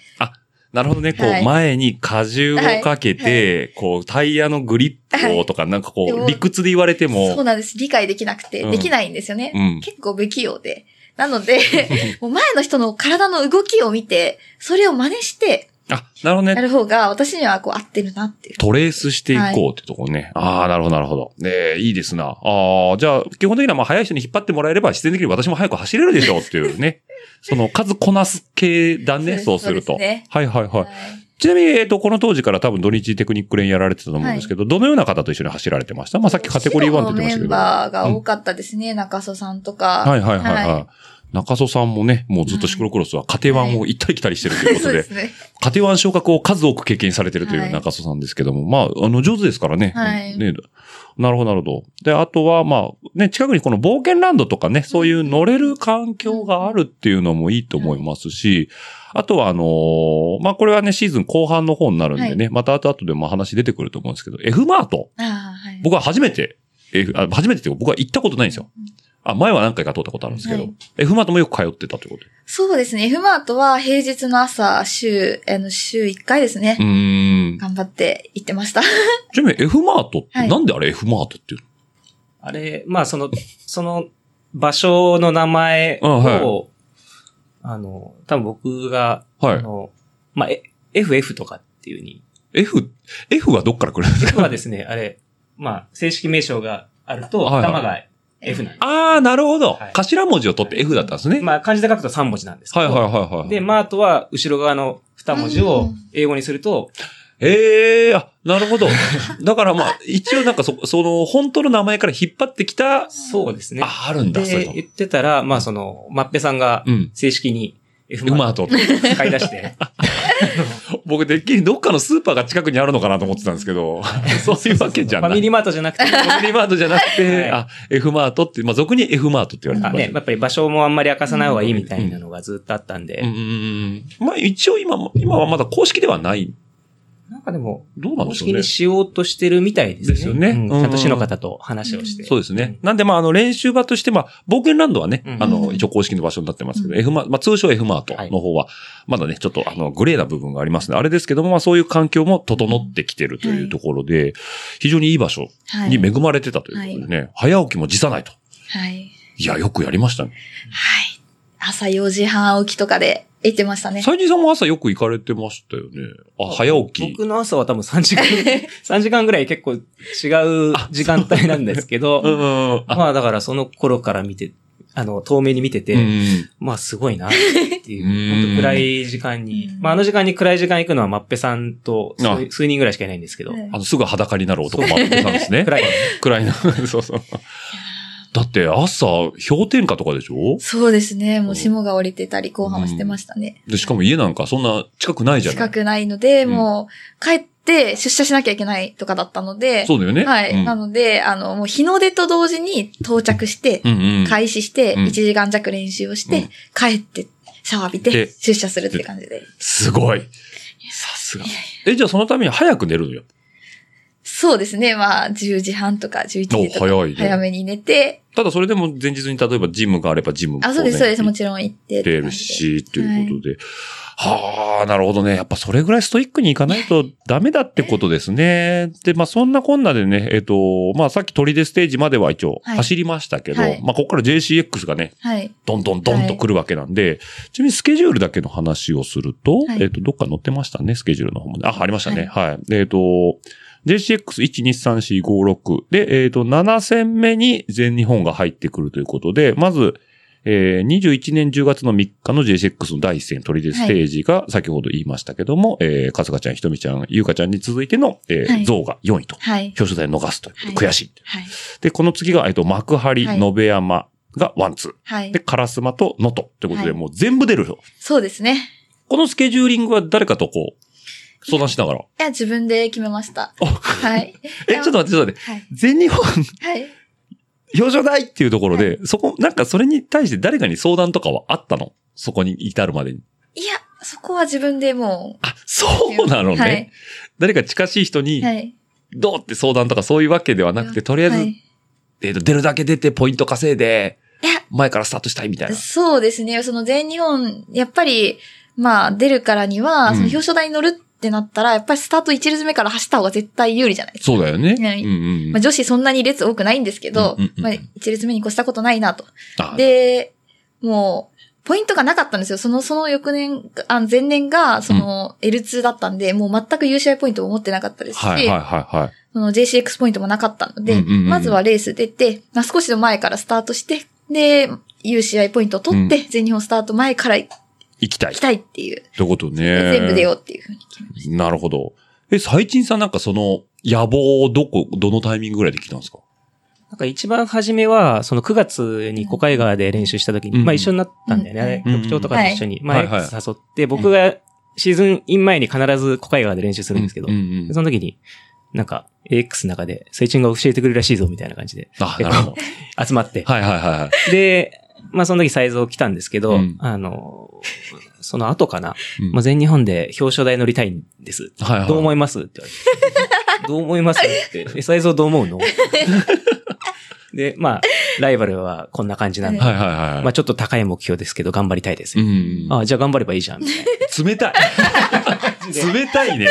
なるほどね。こう、はい前に荷重をかけて、こう、タイヤのグリップをとか、なんかこう、理屈で言われても、そうなんです。理解できなくて、うんできないんですよね。うん結構不器用で。なので、もう前の人の体の動きを見て、それを真似してあ、なるほどね。やる方が私にはこう合ってるなっていう。トレースしていこうってとこね。ああ、なるほど、なるほど。ねえいいですな。ああ、じゃあ、基本的にはまあ、速い人に引っ張ってもらえれば、自然的に私も速く走れるでしょうっていうね。その、数こなす系だね、そそううすると。ねはいはいはい。はいちなみに、えっと、この当時から多分土日テクニック連やられてたと思うんですけど、どのような方と一緒に走られてました？まあ、さっきカテゴリー1って言ってましたけど。メンバーが多かったですね。中曽さんとか。はいはいはいはい。は中曽さんもね、もうずっとシクロクロスは家庭湾を行ったり来たりしてるということで、そうですね。家庭湾昇格を数多く経験されてるというはい中曽さんですけども、まあ、あの、上手ですからね。はいねなるほど、なるほど。で、あとは、まあ、ね、近くにこの冒険ランドとかね、そういう乗れる環境があるっていうのもいいと思いますし、あとは、あのーまあ、これはね、シーズン後半の方になるんでね、また後々でも話出てくると思うんですけど、F マート。ああ、はい。僕は初めて、F、あ初めてっていうか僕は行ったことないんですよ。あ、前は何回か通ったことあるんですけど、はい F マートもよく通ってたということ？で。そうですね。F マートは平日の朝、週、あの、週1回ですねう。ーん。頑張って行ってました。ちなみに F マートって、はいなんであれ F マートっていうあれ、まあその、その場所の名前を、あはいあの、多分僕が、はいあの、まあ、え FF とかっていうに、F、F はどっから来るんです F かはですね、あれ、まあ、正式名称があると、はいはい頭が F なんです。ああ、なるほど、はい頭文字を取って F だったんですね。まあ、漢字で書くと3文字なんですけど、はいはいはいはい。で、マートは後ろ側の2文字を英語にすると、ええあ、なるほど。だからまあ、一応なんかそ、その、本当の名前から引っ張ってきた、そうですね。あ、あるんだ、そういうで、の言ってたら、まあその、マッペさんがうん。正式に F うまーと。使い出して、僕、てっきりどっかのスーパーが近くにあるのかなと思ってたんですけど、そういうわけじゃない。ファミリーマートじゃなくて、ファミリーマートじゃなくて、はいあ、F マートって、まあ、俗に F マートって言われてます。あね、やっぱり場所もあんまり明かさない方がいいみたいなのがずっとあったんで、うん。まあ、一応今も、今はまだ公式ではない。なんかでも、どうなんでしょうね公式に。しようとしてるみたいですね。ですよねちゃんと市の方と話をして。そうですね。なんで、まあ、あの、練習場として、まあ、冒険ランドはね、うんあの、うん一応公式の場所になってますけど、うん F マ、まあ、通称 F マートの方は、まだね、ちょっと、あの、グレーな部分がありますね。あれですけども、まあ、そういう環境も整ってきてるというところで、非常にいい場所はい。に恵まれてたということでね、早起きも辞さないと。はい。いや、よくやりましたね。はい。朝4時半起きとかで行ってましたね。斉藤さんも朝よく行かれてましたよね。あ、早起き。僕の朝は多分3時間、3時間ぐらい結構違う時間帯なんですけど。あ、まあだからその頃から見て、あの、遠目に見てて、うんまあすごいなっていうう、ん本当暗い時間にう、んまああの時間に暗い時間行くのはマッペさんと数人ぐらいしかいないんですけど、はいあの、すぐ裸になる男もあってたんですね。暗い。暗いな。そうそう。だって朝、氷点下とかでしょ？そうですね。もう霜が降りてたり、後半はしてましたね。で、しかも家なんかそんな近くないじゃない？近くないので、うんもう帰って出社しなきゃいけないとかだったので、そうだよね。はい。うんなので、あの、もう日の出と同時に到着して、うんうん。開始して、うん1時間弱練習をして、うん帰って、シャワー浴びでて、出社するって感じで。すごい。さすが。え、じゃあそのために早く寝るのよ。そうですね。まあ、10時半とか11時とお早いねか、早めに寝て、ただそれでも前日に例えばジムがあればジムも、あ、そうです、そうです。もちちろん行ってって出る。し、ということで。はあ、なるほどね。やっぱそれぐらいストイックにいかないとダメだってことですね。で、まあそんなこんなでね、えっ、と、まあさっき取り出ステージまでは一応はい走りましたけど、はいまあここから JCX がね、はい。どんどんどんと来るわけなんで、ちなみにスケジュールだけの話をすると、はいえっ、と、どっか載ってましたね、スケジュールの方もね。あ、ありましたね。はい。えっ、と、JCX12345 で、えっ、と、7戦目に全日本が入ってくるということで、まず、えー21年10月の3日の JCX の第一戦取り出ステージが先ほど言いましたけども、えー、かすかちゃん、ひとみちゃん、ゆうかちゃんに続いての、えーはい像が4位と。はい。表彰台逃すと悔しい。はい。で、この次が、えっ、と、幕張、はい延山がワンツー。はいで、。カラスマとノトということで、はいもう全部出るよ。そうですね。このスケジューリングは誰かとこう、相談しながら。いや、自分で決めました。おはい。え、ちょっと待って、ちょっと待って。はい。全日本はい。表彰台っていうところで、そこ、なんかそれに対して誰かに相談とかはあったの？そこに至るまでに。いや、そこは自分でもあ、そうなのね。はい誰か近しい人う、に、はい。どうって相談とかそういうわけではなくて、とりあえず、はいえっと、出るだけ出てポイント稼いで、前からスタートしたいみたいな。そうですね。その全日本、やっぱり、まあ出るからには、うんその表彰台に乗るってなったら、やっぱりスタート1列目から走った方が絶対有利じゃないですか。そうだよね。はいうんうんうんまあ女子そんなに列多くないんですけど、うんうんうんまあ1列目に越したことないなと。あで、もう、ポイントがなかったんですよ。その、その翌年、あ前年が、その、L2 だったんで、もう全く UCI ポイントを持ってなかったですし、はいはいはいはい。その JCX ポイントもなかったので、うんうんうんまずはレース出て、まあ、少しの前からスタートして、で、UCI ポイントを取って、全日本スタート前から行行きたい。きたいっていう、ということね。全部出ようっていうふうに決めました。なるほど。え、最賃さんなんかその野望をどこ、どのタイミングぐらいで来たんですか？なんか一番初めは、その9月に小海川で練習した時に、うんまあ一緒になったんだよね。あれうん局長とかと一緒に、まあ誘って、僕がシーズンイン前に必ず小海川で練習するんですけどうん、その時に、なんか AX の中で、セイチンが教えてくれるらしいぞ、みたいな感じであ、なるほど。集まって。はいはいはいはい。で、まあその時サイズを来たんですけど、うんあの、その後かな、うんまあ全日本で表彰台乗りたいんです。はいはい。どう思います？って言われて。どう思います？って。え、サイズをどう思うの？で、まあ、ライバルはこんな感じなんで、はいはいはい。まあちょっと高い目標ですけど頑張りたいです。うん。あじゃあ頑張ればいいじゃん、みたいな。冷たい。冷たいね。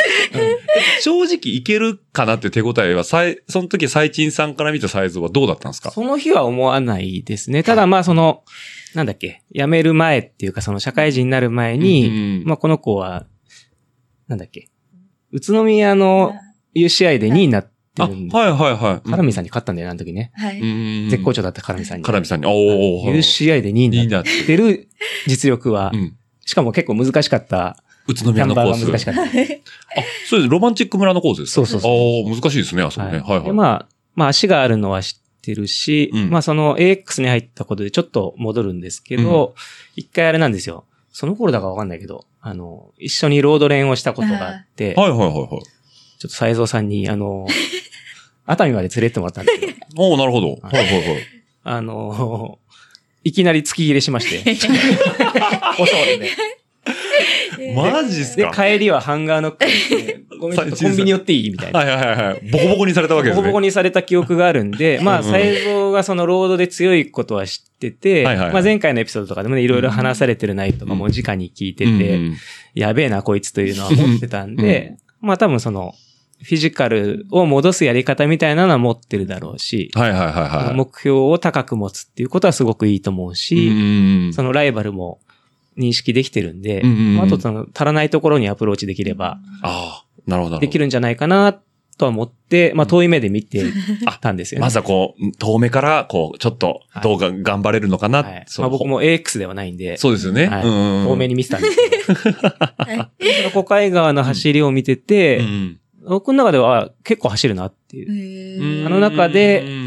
正直いけるかなって手応えは、さいその時最賃さんから見たサイズはどうだったんですか？その日は思わないですね。ただまあその、なんだっけ、辞める前っていうかその社会人になる前に、うんまあこの子は、なんだっけ、宇都宮の UCI で2位になってあ、るんで、はいはいはい。カラミさんに勝ったんだよね、あの時ね。はい。うん絶好調だったカラミさんに。カラミさんに。おー。UCI で2位いいになって。てる実力はう、ん。しかも結構難しかった、宇都宮のコース。が難しかった。あ、それでロマンチック村のコースですか？そうそうそうああ、難しいですね、あそこね。はいはい。でまあ、まあ足があるのは知ってるし、うんまあその AX に入ったことでちょっと戻るんですけど、一、回あれなんですよ。その頃だかわかんないけど、あの、一緒にロード練をしたことがあって、はいはいはいはい。ちょっと斎蔵さんに、あの、熱海まで連れてもらったんですけど、おーなるほど。はいはいはい。あの、いきなり突き入れしまして。おしゃれで。マジっすで、か帰りはハンガーノックごめん、ちょっとコンビニ寄っていいみたいな。はいはいはいはい。ボコボコにされたわけですね。ボコボコにされた記憶があるんで、まあ、うん才蔵がそのロードで強いことは知ってて、はいはいはいまあ前回のエピソードとかでもね、いろいろ話されてる内容とかも直に聞いてて、うんやべえな、こいつというのは思ってたんで、まあ多分その、フィジカルを戻すやり方みたいなのは持ってるだろうし、はいはいはいはい。目標を高く持つっていうことはすごくいいと思うし、うんそのライバルも認識できてるんで、うんうんうん。まああとその足らないところにアプローチできれば、ああ、なるほど。できるんじゃないかなとは思って、まあ遠い目で見てたんですよね。まずはこう、遠目から、こう、ちょっと、どうが頑張れるのかな、まあ僕も AX ではないんで、そうですよね。遠目に見てたんですけど、で その小海川の走りを見てて、うん僕の中では結構走るなっていう。うん。あの中でうん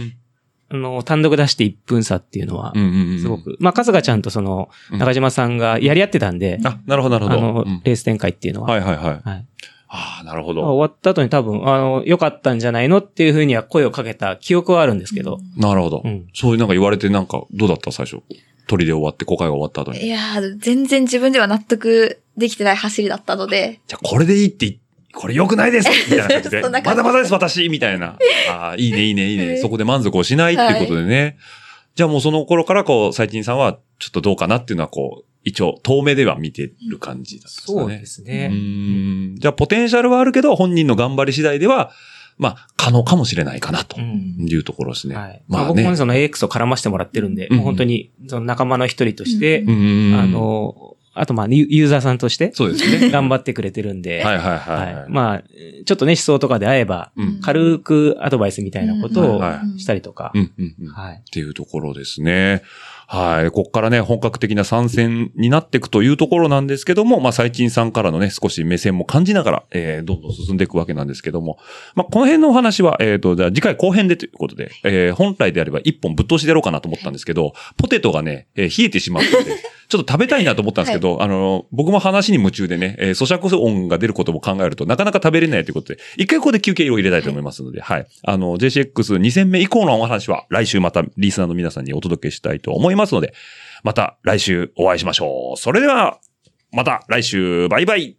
あの、単独出して1分差っていうのはすご。く、まあ、春日ちゃんとその、うん中島さんがやり合ってたんで、あ、なるほどなるほど。あのうん、レース展開っていうのは。はいはいはい。はいああ、なるほまあど。終わった後に多分、あの、良かったんじゃないのっていうふうには声をかけた記憶はあるんですけど、なるほどう。ん。そういうなんか言われてなんか、どうだった？最初。鳥で終わって、公開が終わった後に。いやー、全然自分では納得できてない走りだったので、じゃあこれでいいって言これ良くないです みたいな感じで。まだまだです、私みたいな。ああ、いいね、いいね、いいね。そこで満足をしないっていうことでね。じゃあもうその頃から、こう、最近さんは、ちょっとどうかなっていうのは、こう、一応、遠目では見てる感じだったんですかね。そうですうね。じゃあ、ポテンシャルはあるけど、本人の頑張り次第では、まあ、可能かもしれないかな、とうんいうところですね。はい。まあ、まあね。僕もその AX を絡ましてもらってるんで、うんもう本当に、その仲間の一人として、うんうんうんあ、の、あとまあ、ユユーザーさんとして、そうですね。頑張ってくれてるんで、はいはいははい。い。まあ、ちょっとね、思想とかで会えば、うん軽くアドバイスみたいなことをしたりとか。はい。っていうところですね。はい。ここからね、本格的な参戦になっていくというところなんですけども、まあ、最近さんからのね、少し目線も感じながら、えー、どんどん進んでいくわけなんですけども、まあ、この辺のお話は、えっ、と、じゃあ次回後編でということで、えー、本来であれば一本ぶっ通しでやろうかなと思ったんですけど、ポテトがね、えー冷えてしまったので、ちょっと食べたいなと思ったんですけど、あの、僕も話に夢中でね、えー咀嚼音が出ることも考えるとなかなか食べれないということで、一回ここで休憩を入れたいと思いますので、はい。あの、JCX2 戦目以降のお話は来週またリスナーの皆さんにお届けしたいと思いますますので、また来週お会いしましょう。それでは、また来週、バイバイ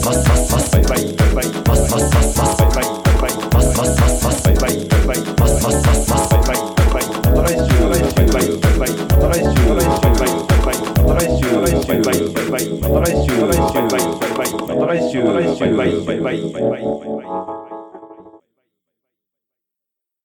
ますますますバイバイバイバイますますますますバイバイバイバイますますますますバイバイバイバイますますますますバイバイバイバイまた来週バイバイバイバイまた来週バイバイバイバイまた来週バイバイバイバイまた来週バイバイバイバイまた来週バイバイバイバイバイバイバイ